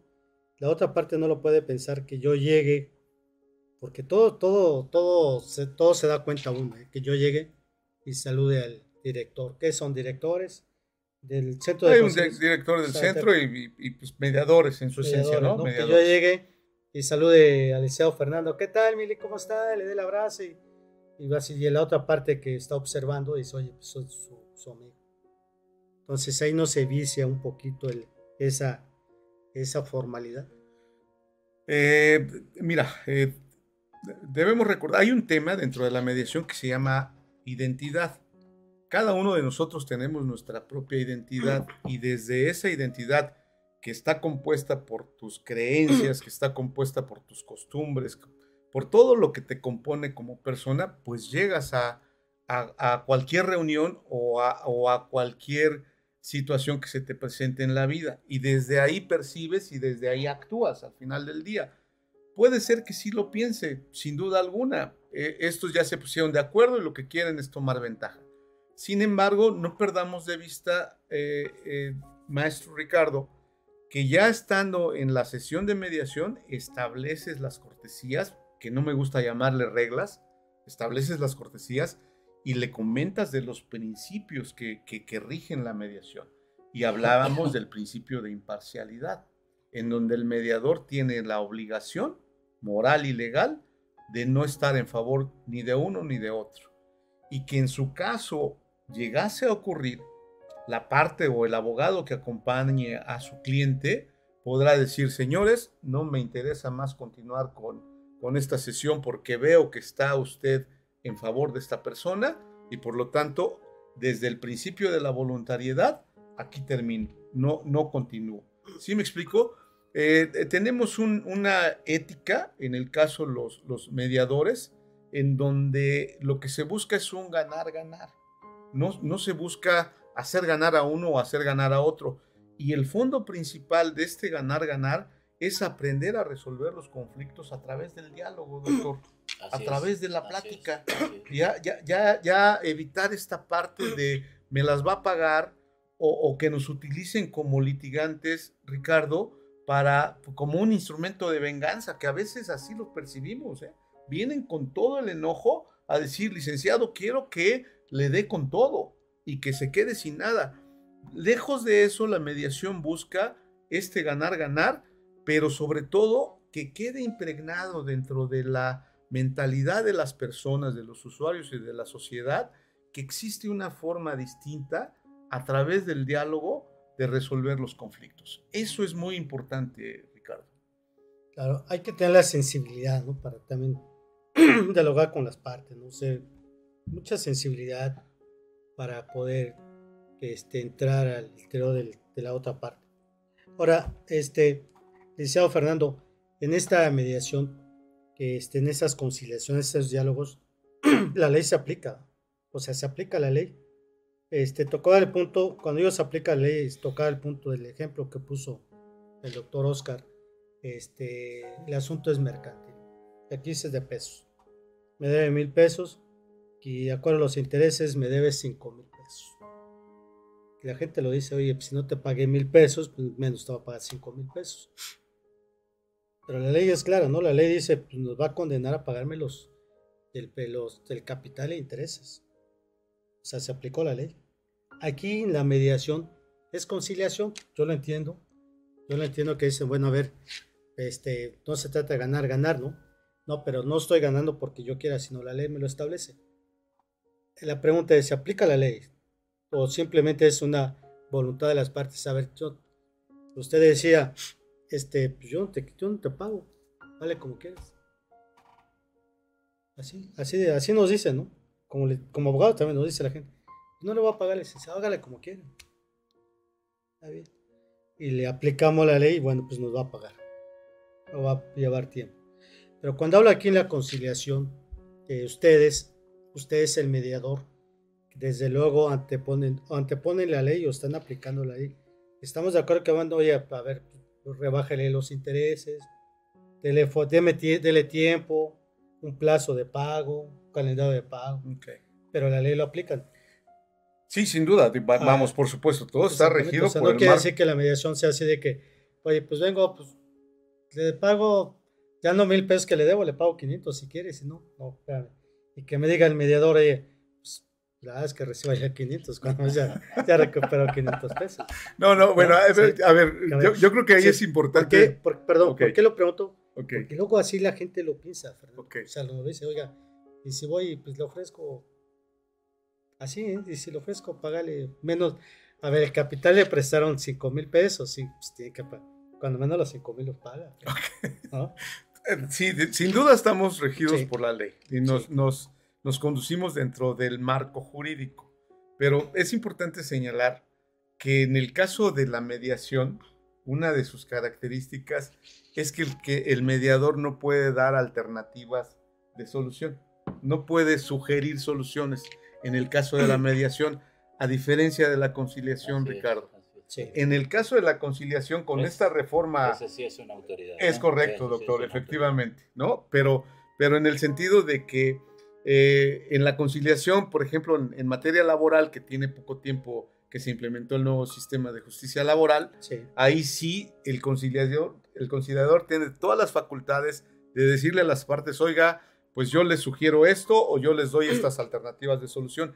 La otra parte no lo puede pensar que yo llegue, porque todo, todo, todo, se, todo se da cuenta uno, ¿eh? que yo llegue y salude al director. ¿Qué son directores? Del centro Hay un director del centro y, pues, mediadores en su esencia, ¿no? Que yo llegue y salude al liceo Fernando, ¿qué tal, Mili? ¿Cómo está? Le dé el abrazo y, y va así. Y la otra parte que está observando dice, oye, pues soy su, amigo. Entonces ahí no se vicia un poquito el, esa, esa formalidad? Eh, mira, eh, debemos recordar, hay un tema dentro de la mediación que se llama identidad. Cada uno de nosotros tenemos nuestra propia identidad y desde esa identidad que está compuesta por tus creencias, que está compuesta por tus costumbres, por todo lo que te compone como persona, pues llegas a, cualquier reunión o o a cualquier situación que se te presente en la vida y desde ahí percibes y desde ahí actúas al final del día. Puede ser que sí lo piense, sin duda alguna. Eh, estos ya se pusieron de acuerdo y lo que quieren es tomar ventaja. Sin embargo, no perdamos de vista, eh, eh, maestro Ricardo, que ya estando en la sesión de mediación estableces las cortesías, que no me gusta llamarle reglas, estableces las cortesías y le comentas de los principios que, rigen la mediación. y hablábamos del principio de imparcialidad, en donde el mediador tiene la obligación moral y legal de no estar en favor ni de uno ni de otro. Y que en su caso llegase a ocurrir, la parte o el abogado que acompañe a su cliente podrá decir, señores, no me interesa más continuar con, con esta sesión porque veo que está usted en favor de esta persona y por lo tanto, desde el principio de la voluntariedad, aquí termino, no, no continúo. ¿Sí me explico? Eh, eh, tenemos una ética, en el caso los, los mediadores, en donde lo que se busca es un ganar-ganar. No, no se busca hacer ganar a uno o hacer ganar a otro. Y el fondo principal de este ganar-ganar es aprender a resolver los conflictos a través del diálogo, doctor. a través de la plática. ya, ya, ya, ya evitar esta parte de me las va a pagar o, que nos utilicen como litigantes, Ricardo, para como un instrumento de venganza, que a veces así lo percibimos. ¿eh? Vienen con todo el enojo a decir, licenciado, quiero que le dé con todo y que se quede sin nada. Lejos de eso, la mediación busca este ganar-ganar, pero sobre todo que quede impregnado dentro de la mentalidad de las personas, de los usuarios y de la sociedad, que existe una forma distinta a través del diálogo de resolver los conflictos. Eso es muy importante, Ricardo. Claro, hay que tener la sensibilidad, ¿no? Para también dialogar con las partes, ¿no? sé mucha sensibilidad para poder este, entrar al interior de la otra parte. Ahora, este, licenciado Fernando, en esta mediación, este, en esas conciliaciones, esos diálogos, la ley se aplica, o sea, se aplica la ley este, tocó el punto, cuando ellos aplican leyes, tocar el punto del ejemplo que puso el doctor Oscar, este, el asunto es mercantil. Aquí es de pesos. Me debe mil pesos y de acuerdo a los intereses me debe cinco mil pesos. Y la gente lo dice, oye, pues si no te pagué mil pesos, pues menos te va a pagar cinco mil pesos. Pero la ley es clara, ¿no? La ley dice, pues nos va a condenar a pagarme los, del, los, del capital e intereses. O sea, se aplicó la ley. Aquí la mediación es conciliación, yo lo entiendo. Yo lo entiendo que dicen, bueno, a ver, este, no se trata de ganar, ganar, ¿no? No, pero no estoy ganando porque yo quiera, sino la ley me lo establece. La pregunta es, ¿se aplica la ley? ¿O simplemente es una voluntad de las partes? A ver, yo, usted decía, este, pues yo, no te, yo te pago, vale como quieras. Así, así, así nos dicen, ¿no? Como, como abogado también nos dice la gente, no le voy a pagar el licenciado, hágale como quiera. Está bien. Y le aplicamos la ley bueno, pues nos va a pagar. No va a llevar tiempo. Pero cuando habla aquí en la conciliación, que ustedes, ustedes el mediador, desde luego anteponen, anteponen la ley o están aplicando la ley. Estamos de acuerdo que van, oye, a ver, rebájale los intereses, dele, dele tiempo, un plazo de pago, calendario de pago. Pero la ley lo aplican. Sí, sin duda. Ah, vamos, por supuesto, todo está regido por no quiere decir que la mediación sea así de que, oye, pues vengo, pues le pago, ya no mil pesos que le debo, le pago 500 si quieres, si no, no, espérame. Y que me diga el mediador, oye, pues la verdad es que reciba ya 500, cuando ya, ya recuperó 500 pesos. No, no, bueno, a ver, a ver yo, yo, creo que ahí es importante. perdón, ¿por qué lo pregunto? Porque luego así la gente lo piensa, Fernando. O sea, lo dice, oiga, y si voy, pues le ofrezco así, ¿eh? y si le ofrezco, págale menos. A ver, el capital le prestaron 5 mil pesos, sí, pues tiene que Cuando menos los 5 mil los paga. Eh, sí, sin duda estamos regidos por la ley y nos, nos, nos conducimos dentro del marco jurídico. Pero es importante señalar que en el caso de la mediación, una de sus características es que el, que el mediador no puede dar alternativas de solución, no puede sugerir soluciones en el caso de la mediación, a diferencia de la conciliación, Ricardo. En el caso de la conciliación, con esta reforma... Esa sí es una autoridad. Es correcto, doctor, efectivamente, ¿no? Pero, pero en el sentido de que eh, en la conciliación, por ejemplo, en, materia laboral, que tiene poco tiempo que se implementó el nuevo sistema de justicia laboral, ahí sí el conciliador, el conciliador tiene todas las facultades de decirle a las partes, oiga, pues yo les sugiero esto o yo les doy estas alternativas de solución.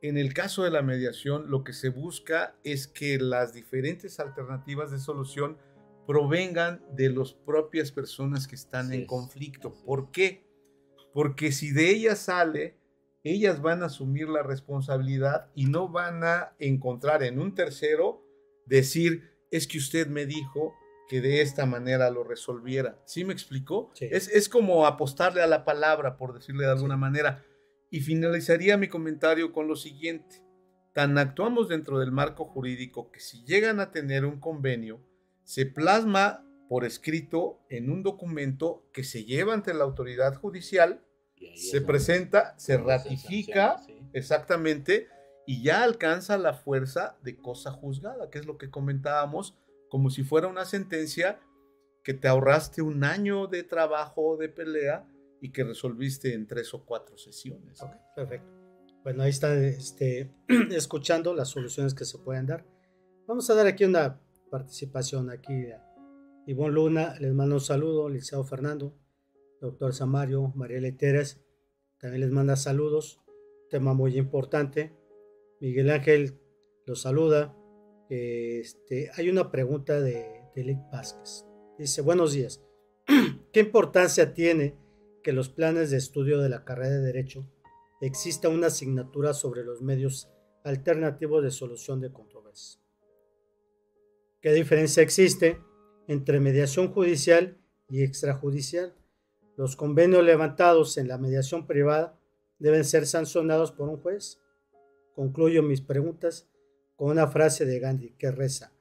en el caso de la mediación, lo que se busca es que las diferentes alternativas de solución provengan de las propias personas que están en conflicto. ¿Por qué? Porque si de ellas sale, ellas van a asumir la responsabilidad y no van a encontrar en un tercero decir, es que usted me dijo que de esta manera lo resolviera. ¿Sí me explicó? Es, como apostarle a la palabra, por decirle de alguna manera. Y finalizaría mi comentario con lo siguiente. Tan actuamos dentro del marco jurídico que si llegan a tener un convenio, se plasma por escrito en un documento que se lleva ante la autoridad judicial, se presenta, se ratifica exactamente y ya alcanza la fuerza de cosa juzgada, que es lo que comentábamos, como si fuera una sentencia que te ahorraste un año de trabajo, de pelea, y que resolviste en tres o cuatro sesiones. perfecto. Bueno, ahí está este, escuchando las soluciones que se pueden dar. Vamos a dar aquí una participación. Aquí Ivonne Luna, les mando un saludo, Liceo Fernando, doctor Samario, María Leteres, también les manda saludos, tema muy importante. Miguel Ángel los saluda. Este, hay una pregunta de, de Lick Vázquez. Dice, buenos días. ¿Qué importancia tiene que los planes de estudio de la carrera de Derecho exista una asignatura sobre los medios alternativos de solución de controversias. ¿Qué diferencia existe entre mediación judicial y extrajudicial? Los convenios levantados en la mediación privada deben ser sancionados por un juez. Concluyo mis preguntas con una frase de Gandhi que reza,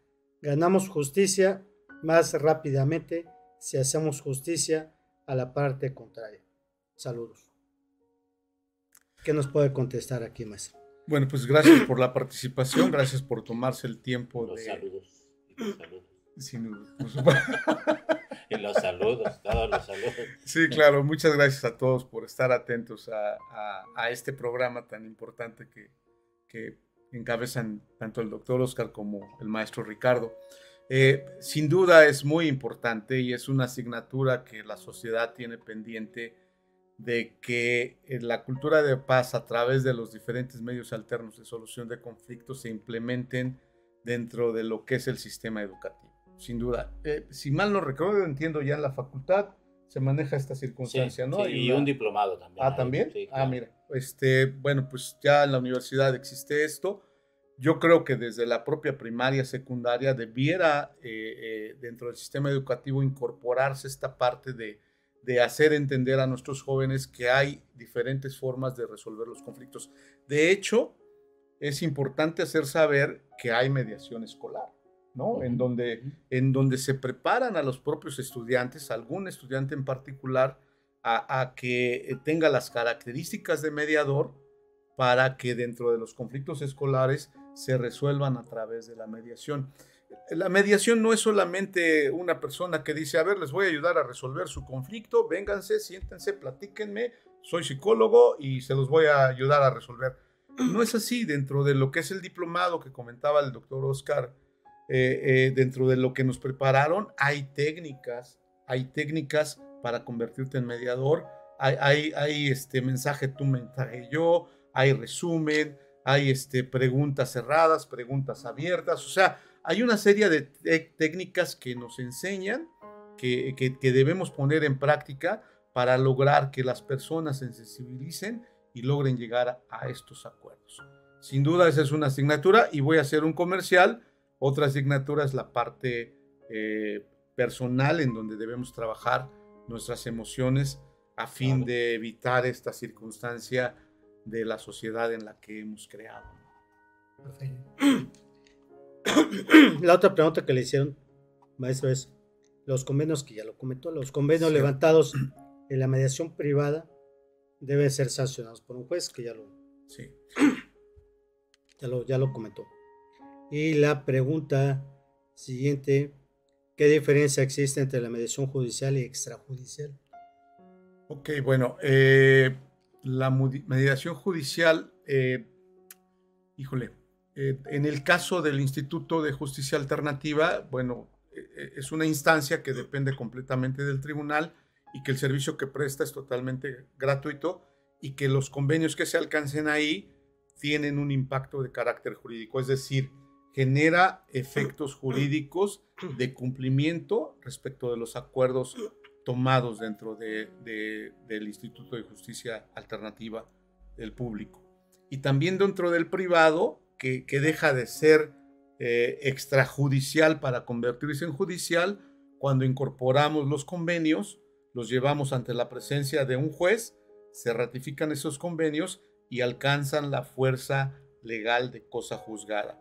ganamos justicia más rápidamente si hacemos justicia a la parte contraria. Saludos. ¿Qué nos puede contestar aquí, maestro? Bueno, pues gracias por la participación, gracias por tomarse el tiempo los Saludos. Y los saludos. Los saludos, todos los saludos. Sí, claro, muchas gracias a todos por estar atentos a, este programa tan importante que, que, encabezan tanto el doctor Oscar como el maestro Ricardo. Eh, sin duda es muy importante y es una asignatura que la sociedad tiene pendiente de que eh, la cultura de paz a través de los diferentes medios alternos de solución de conflictos se implementen dentro de lo que es el sistema educativo. Sin duda. Eh, si mal no recuerdo, entiendo ya en la facultad se maneja esta circunstancia, ¿no? y un diplomado también. Ah, también. Ah, mira. Este, bueno, pues ya en la universidad existe esto yo creo que desde la propia primaria, secundaria, debiera eh, eh, dentro del sistema educativo incorporarse esta parte de, de, hacer entender a nuestros jóvenes que hay diferentes formas de resolver los conflictos. De hecho, es importante hacer saber que hay mediación escolar, ¿no? En donde, en donde se preparan a los propios estudiantes, algún estudiante en particular, a, a que tenga las características de mediador para que dentro de los conflictos escolares se resuelvan a través de la mediación. La mediación no es solamente una persona que dice, a ver, les voy a ayudar a resolver su conflicto, vénganse, siéntense, platíquenme, soy psicólogo y se los voy a ayudar a resolver. No es así, dentro de lo que es el diplomado que comentaba el doctor Oscar, eh, eh, dentro de lo que nos prepararon, hay técnicas, hay técnicas para convertirte en mediador, hay, hay, hay este mensaje tú, mensaje yo, hay resumen, hay este, preguntas cerradas, preguntas abiertas, o sea, hay una serie de técnicas que nos enseñan que, que, debemos poner en práctica para lograr que las personas se sensibilicen y logren llegar a, estos acuerdos. Sin duda esa es una asignatura y voy a hacer un comercial. Otra asignatura es la parte eh, personal en donde debemos trabajar nuestras emociones a fin de evitar esta circunstancia de la sociedad en la que hemos creado. La otra pregunta que le hicieron, maestro, es los convenios, que ya lo comentó, los convenios levantados en la mediación privada deben ser sancionados por un juez, que ya lo, sí. ya lo, ya lo comentó. Y la pregunta siguiente, ¿qué diferencia existe entre la mediación judicial y extrajudicial? Ok, bueno, eh, la mediación judicial, eh, híjole, eh, en el caso del Instituto de Justicia Alternativa, bueno, eh, es una instancia que depende completamente del tribunal y que el servicio que presta es totalmente gratuito y que los convenios que se alcancen ahí tienen un impacto de carácter jurídico, es decir, genera efectos jurídicos de cumplimiento respecto de los acuerdos tomados dentro del Instituto de Justicia Alternativa del Público. Y también dentro del privado, que, deja de ser eh, extrajudicial para convertirse en judicial, cuando incorporamos los convenios, los llevamos ante la presencia de un juez, se ratifican esos convenios y alcanzan la fuerza legal de cosa juzgada.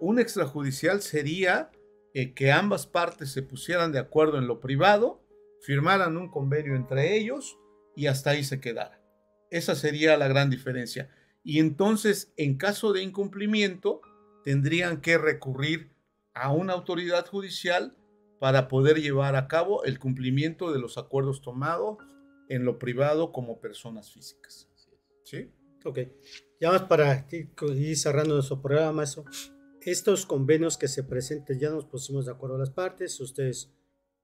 Un extrajudicial sería eh, que ambas partes se pusieran de acuerdo en lo privado, firmaran un convenio entre ellos y hasta ahí se quedara. Esa sería la gran diferencia. Y entonces, en caso de incumplimiento, tendrían que recurrir a una autoridad judicial para poder llevar a cabo el cumplimiento de los acuerdos tomados en lo privado como personas físicas. ¿Sí? Ok. Ya más para ir cerrando nuestro programa, eso estos convenios que se presenten ya nos pusimos de acuerdo las partes, ustedes,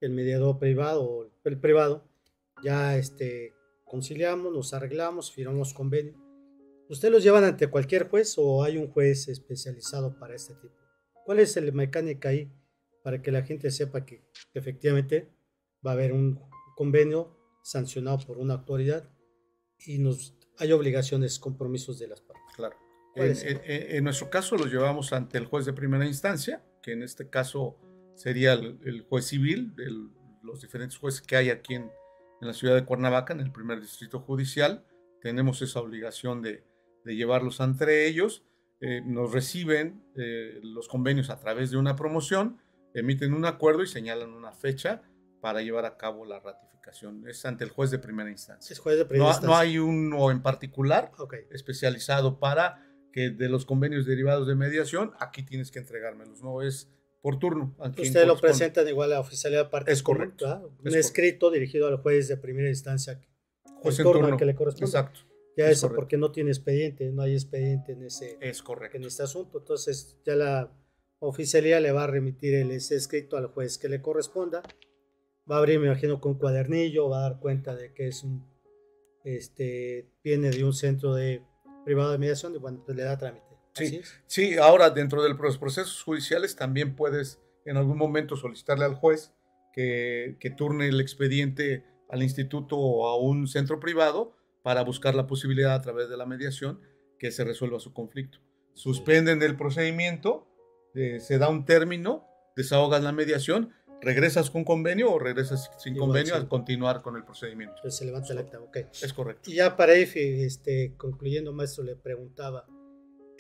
el mediador privado o el privado, ya este, conciliamos, nos arreglamos, firmamos convenio. ¿Ustedes los llevan ante cualquier juez o hay un juez especializado para este tipo? ¿Cuál es la mecánica ahí para que la gente sepa que efectivamente va a haber un convenio sancionado por una autoridad y nos hay obligaciones, compromisos de las partes? Claro. En, nuestro caso lo llevamos ante el juez de primera instancia, que en este caso sería el, juez civil, los diferentes jueces que hay aquí en, la ciudad de Cuernavaca, en el primer distrito judicial. Tenemos esa obligación de, llevarlos entre ellos. Eh, nos reciben eh, los convenios a través de una promoción, emiten un acuerdo y señalan una fecha para llevar a cabo la ratificación. Es ante el juez de primera instancia. no, hay uno en particular especializado para que de los convenios derivados de mediación, aquí tienes que entregármelos, no es por turno. Ustedes lo presentan igual a la oficialidad parte. Es correcto. Un escrito dirigido al juez de primera instancia. Juez en turno. que le corresponde. Exacto. Ya eso porque no tiene expediente, no hay expediente en ese es correcto. en este asunto. Entonces ya la oficialía le va a remitir el, ese escrito al juez que le corresponda. Va a abrir, me imagino, con un cuadernillo, va a dar cuenta de que es un, este, viene de un centro de privado de mediación, y bueno, pues le da trámite. Sí, sí, ahora dentro de los procesos judiciales también puedes en algún momento solicitarle al juez que, que turne el expediente al instituto o a un centro privado para buscar la posibilidad a través de la mediación que se resuelva su conflicto. Suspenden el procedimiento, eh, se da un término, desahogas la mediación regresas con convenio o regresas sin convenio al continuar con el procedimiento. Entonces se levanta el acta, ok. Es correcto. Y ya para ir este, concluyendo, maestro, le preguntaba,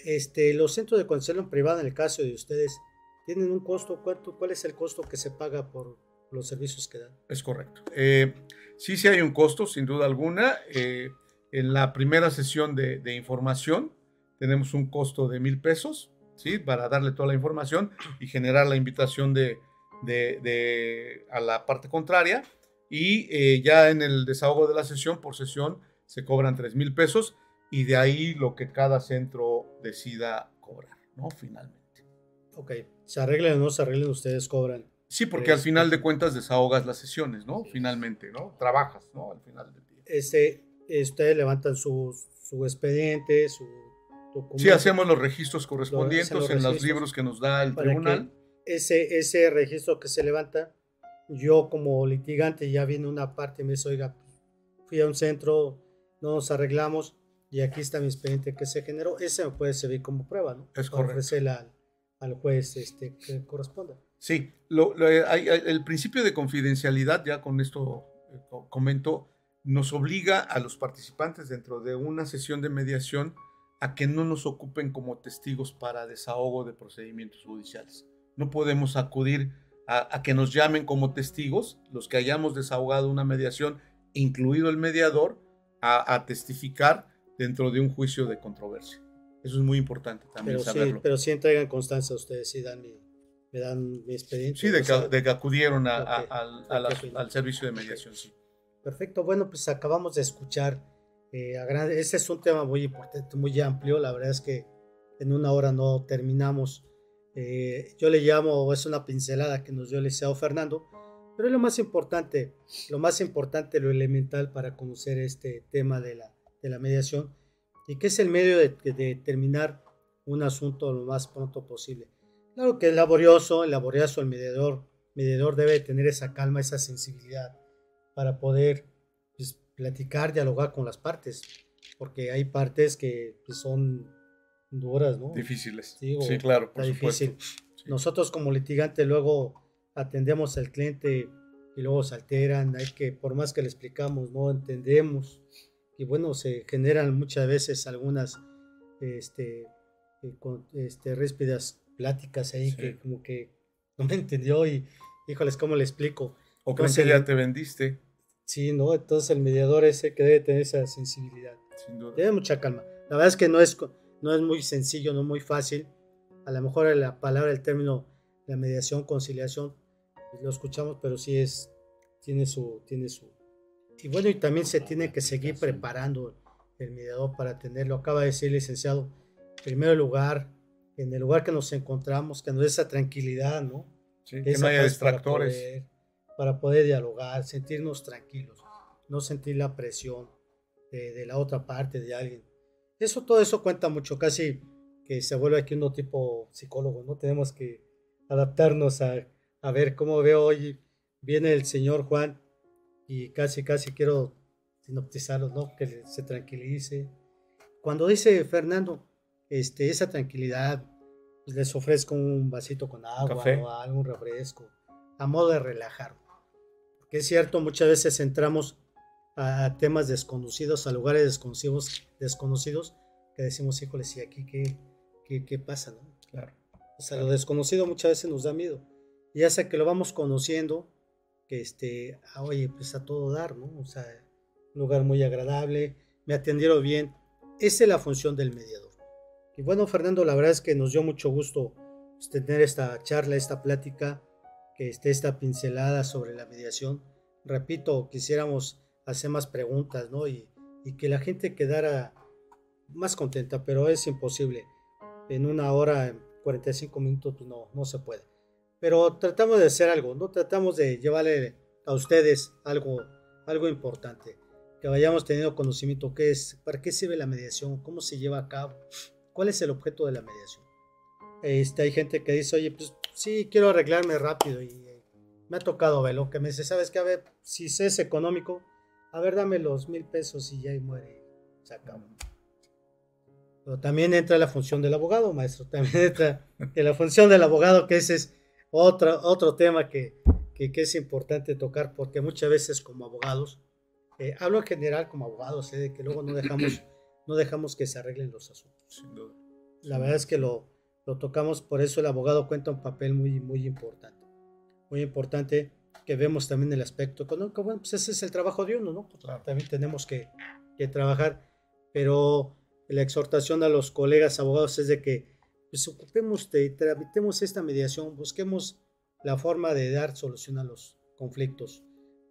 este, los centros de conservación privada, en el caso de ustedes, ¿tienen un costo? ¿Cuánto, ¿Cuál es el costo que se paga por los servicios que dan? Es correcto. Eh, sí, sí hay un costo, sin duda alguna. Eh, en la primera sesión de, de información tenemos un costo de mil pesos, ¿sí? Para darle toda la información y generar la invitación de de, a la parte contraria y eh, ya en el desahogo de la sesión por sesión se cobran 3 mil pesos y de ahí lo que cada centro decida cobrar, ¿no? Finalmente. Ok, se arreglen o no se arreglen, ustedes cobran. Sí, porque al final de cuentas desahogas las sesiones, ¿no? Finalmente, ¿no? Trabajas, ¿no? Al final del día. Este, ustedes levantan su, su expediente, su documento. Sí, hacemos los registros correspondientes en los libros que nos da el tribunal ese, ese registro que se levanta, yo como litigante ya viene una parte y me dice, oiga, fui a un centro, no nos arreglamos y aquí está mi expediente que se generó, ese me puede servir como prueba, ¿no? Es correcto. Al, al juez este, que corresponda. Sí, lo, hay, el principio de confidencialidad, ya con esto eh, comento, nos obliga a los participantes dentro de una sesión de mediación a que no nos ocupen como testigos para desahogo de procedimientos judiciales no podemos acudir a, que nos llamen como testigos, los que hayamos desahogado una mediación, incluido el mediador, a, testificar dentro de un juicio de controversia. Eso es muy importante también pero saberlo. Sí, pero sí entregan constancia ustedes y dan me dan mi expediente. Sí, de que, acudieron al, servicio de mediación, sí. Perfecto, bueno, pues acabamos de escuchar. Eh, ese es un tema muy importante, muy amplio. La verdad es que en una hora no terminamos eh, yo le llamo, es una pincelada que nos dio el licenciado Fernando, pero lo más importante, lo más importante, lo elemental para conocer este tema de la, de la mediación, y que es el medio de, de terminar un asunto lo más pronto posible. Claro que es laborioso, el laborioso, el mediador, mediador debe tener esa calma, esa sensibilidad para poder pues, platicar, dialogar con las partes, porque hay partes que pues, son duras, ¿no? Difíciles. Sí, claro, por difícil. Nosotros como litigante luego atendemos al cliente y luego se alteran, hay que, por más que le explicamos, no entendemos. Y bueno, se generan muchas veces algunas este, eh, con, este, ríspidas pláticas ahí que como que no me entendió y híjoles, ¿cómo le explico? O creen que ya te vendiste. Sí, ¿no? Entonces el mediador ese que debe tener esa sensibilidad. Sin duda. Debe mucha calma. La verdad es que no es, no es muy sencillo, no muy fácil. A lo mejor la palabra, el término, la mediación, conciliación, pues lo escuchamos, pero sí es, tiene su, tiene su. Y bueno, y también se tiene que seguir preparando el mediador para tenerlo. Acaba de decir licenciado, primero lugar, en el lugar que nos encontramos, que nos dé esa tranquilidad, ¿no? que no haya distractores. Para poder, dialogar, sentirnos tranquilos, no sentir la presión de, la otra parte, de alguien. Eso, todo eso cuenta mucho, casi que se vuelve aquí uno tipo psicólogo, ¿no? Tenemos que adaptarnos a, a ver cómo veo hoy, viene el señor Juan y casi, casi quiero sinoptizarlo, ¿no? Que se tranquilice. Cuando dice Fernando, este, esa tranquilidad, pues, les ofrezco un vasito con agua o algún refresco, a modo de relajar. Porque es cierto, muchas veces entramos a temas desconocidos, a lugares desconocidos, desconocidos que decimos, híjole, ¿y aquí qué, qué, qué pasa? No? Claro. O sea, lo desconocido muchas veces nos da miedo. Y ya sea que lo vamos conociendo, que este, ah, oye, pues a todo dar, ¿no? O sea, un lugar muy agradable, me atendieron bien. Esa es la función del mediador. Y bueno, Fernando, la verdad es que nos dio mucho gusto pues, tener esta charla, esta plática, que esté esta pincelada sobre la mediación. Repito, quisiéramos hacer más preguntas, ¿no? Y, que la gente quedara más contenta, pero es imposible. En una hora, en 45 minutos, pues no, no se puede. Pero tratamos de hacer algo, ¿no? Tratamos de llevarle a ustedes algo, algo importante. Que vayamos teniendo conocimiento qué es, para qué sirve la mediación, cómo se lleva a cabo, ¿Cuál es el objeto de la mediación? Este, hay gente que dice, oye, pues sí, quiero arreglarme rápido y me ha tocado verlo, que me dice, ¿sabes qué? A ver, si es económico, a ver, dame los mil pesos y ya y muere, se acabó. Pero también entra la función del abogado, maestro, también entra la función del abogado, que ese es otro, otro tema que, que, es importante tocar, porque muchas veces como abogados, eh, hablo en general como abogados, eh, de que luego no dejamos no dejamos que se arreglen los asuntos. Sin duda. La verdad es que lo, lo tocamos, por eso el abogado cuenta un papel muy, muy importante. Muy importante que vemos también el aspecto económico. Bueno, pues ese es el trabajo de uno, ¿no? También tenemos que, que, trabajar, pero la exhortación a los colegas abogados es de que pues, ocupemos de, tramitemos esta mediación, busquemos la forma de dar solución a los conflictos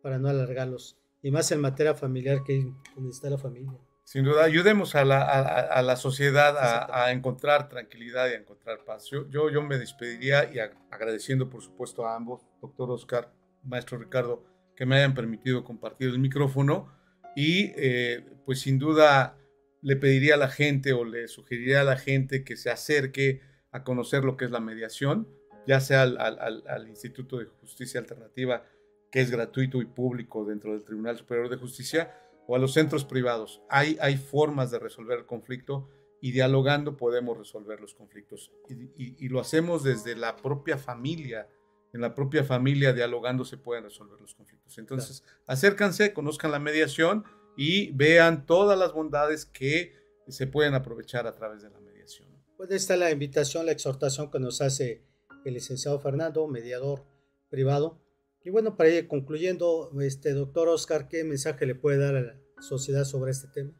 para no alargarlos, y más en materia familiar que está la familia. Sin duda, ayudemos a la, a, la sociedad a, a, encontrar tranquilidad y a encontrar paz. Yo, yo, yo me despediría y agradeciendo, por supuesto, a ambos, doctor Oscar, maestro Ricardo, que me hayan permitido compartir el micrófono. Y eh, pues sin duda le pediría a la gente o le sugeriría a la gente que se acerque a conocer lo que es la mediación, ya sea al, Instituto de Justicia Alternativa, que es gratuito y público dentro del Tribunal Superior de Justicia, o a los centros privados. Hay, hay formas de resolver el conflicto y dialogando podemos resolver los conflictos. Y, lo hacemos desde la propia familia. En la propia familia dialogando se pueden resolver los conflictos. Entonces, acércanse, conozcan la mediación y vean todas las bondades que se pueden aprovechar a través de la mediación. Pues está la invitación, la exhortación que nos hace el licenciado Fernando, mediador privado, y bueno, para ir concluyendo, este doctor Oscar, ¿qué mensaje le puede dar a la sociedad sobre este tema?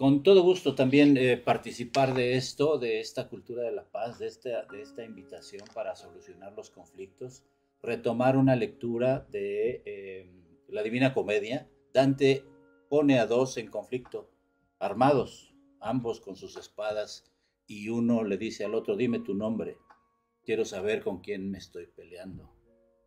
Con todo gusto también eh, participar de esto, de esta cultura de la paz, de esta, de esta invitación para solucionar los conflictos, retomar una lectura de eh, la Divina Comedia. Dante pone a dos en conflicto, armados, ambos con sus espadas, y uno le dice al otro, dime tu nombre, quiero saber con quién me estoy peleando.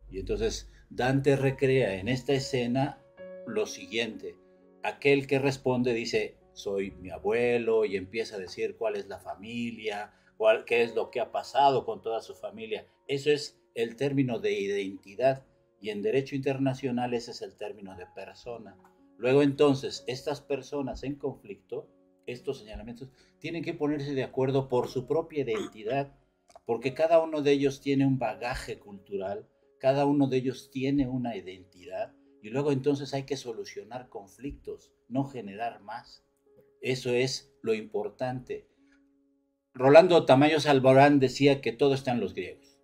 Y entonces Dante recrea en esta escena lo siguiente. Aquel que responde dice, soy mi abuelo y empieza a decir cuál es la familia, cuál, qué es lo que ha pasado con toda su familia. Eso es el término de identidad y en derecho internacional ese es el término de persona. Luego entonces, estas personas en conflicto, estos señalamientos, tienen que ponerse de acuerdo por su propia identidad, porque cada uno de ellos tiene un bagaje cultural, cada uno de ellos tiene una identidad, y luego entonces hay que solucionar conflictos, no generar más. Eso es lo importante. Rolando Tamayo Alborán decía que todo está en los griegos.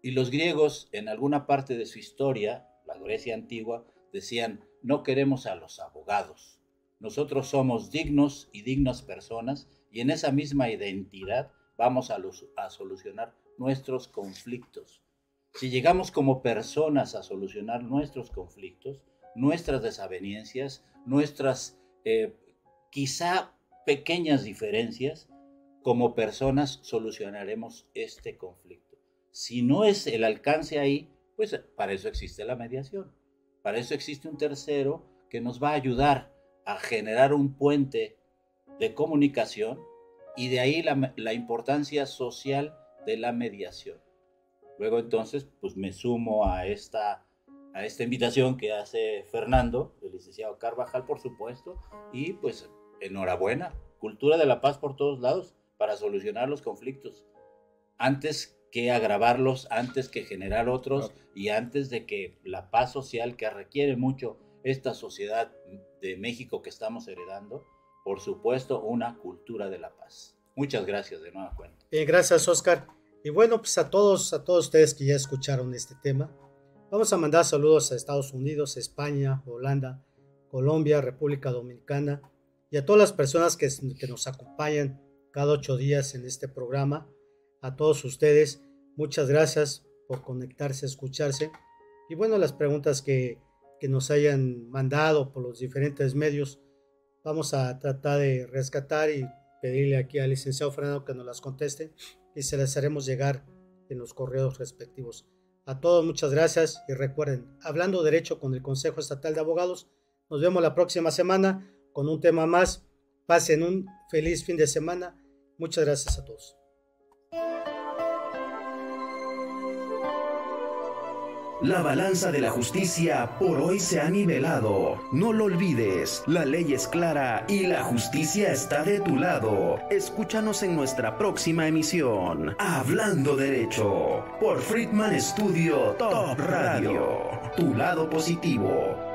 Y los griegos, en alguna parte de su historia, la Grecia antigua, decían, no queremos a los abogados. Nosotros somos dignos y dignas personas y en esa misma identidad vamos a, a solucionar nuestros conflictos. Si llegamos como personas a solucionar nuestros conflictos, nuestras desavenencias, nuestras eh, quizá pequeñas diferencias, como personas solucionaremos este conflicto. Si no es el alcance ahí, pues para eso existe la mediación. Para eso existe un tercero que nos va a ayudar a generar un puente de comunicación y de ahí la, la importancia social de la mediación. Luego entonces, pues me sumo a esta a esta invitación que hace Fernando, el licenciado Carvajal, por supuesto, y pues enhorabuena, cultura de la paz por todos lados para solucionar los conflictos, antes que agravarlos, antes que generar otros y antes de que la paz social que requiere mucho esta sociedad de México que estamos heredando, por supuesto, una cultura de la paz. Muchas gracias de nueva cuenta. Bien, gracias Oscar. Y bueno, pues a todos, a todos ustedes que ya escucharon este tema, vamos a mandar saludos a Estados Unidos, España, Holanda, Colombia, República Dominicana, y a todas las personas que, nos acompañan cada ocho días en este programa. A todos ustedes, muchas gracias por conectarse, escucharse. Y bueno, las preguntas que, que nos hayan mandado por los diferentes medios, vamos a tratar de rescatar y pedirle aquí al licenciado Fernando que nos las conteste y se las haremos llegar en los correos respectivos. A todos muchas gracias y recuerden, hablando derecho con el Consejo Estatal de Abogados, nos vemos la próxima semana con un tema más. Pasen un feliz fin de semana. Muchas gracias a todos. La balanza de la justicia por hoy se ha nivelado. No lo olvides, la ley es clara y la justicia está de tu lado. Escúchanos en nuestra próxima emisión, Hablando Derecho, por Friedman Studio Top Radio. Tu lado positivo.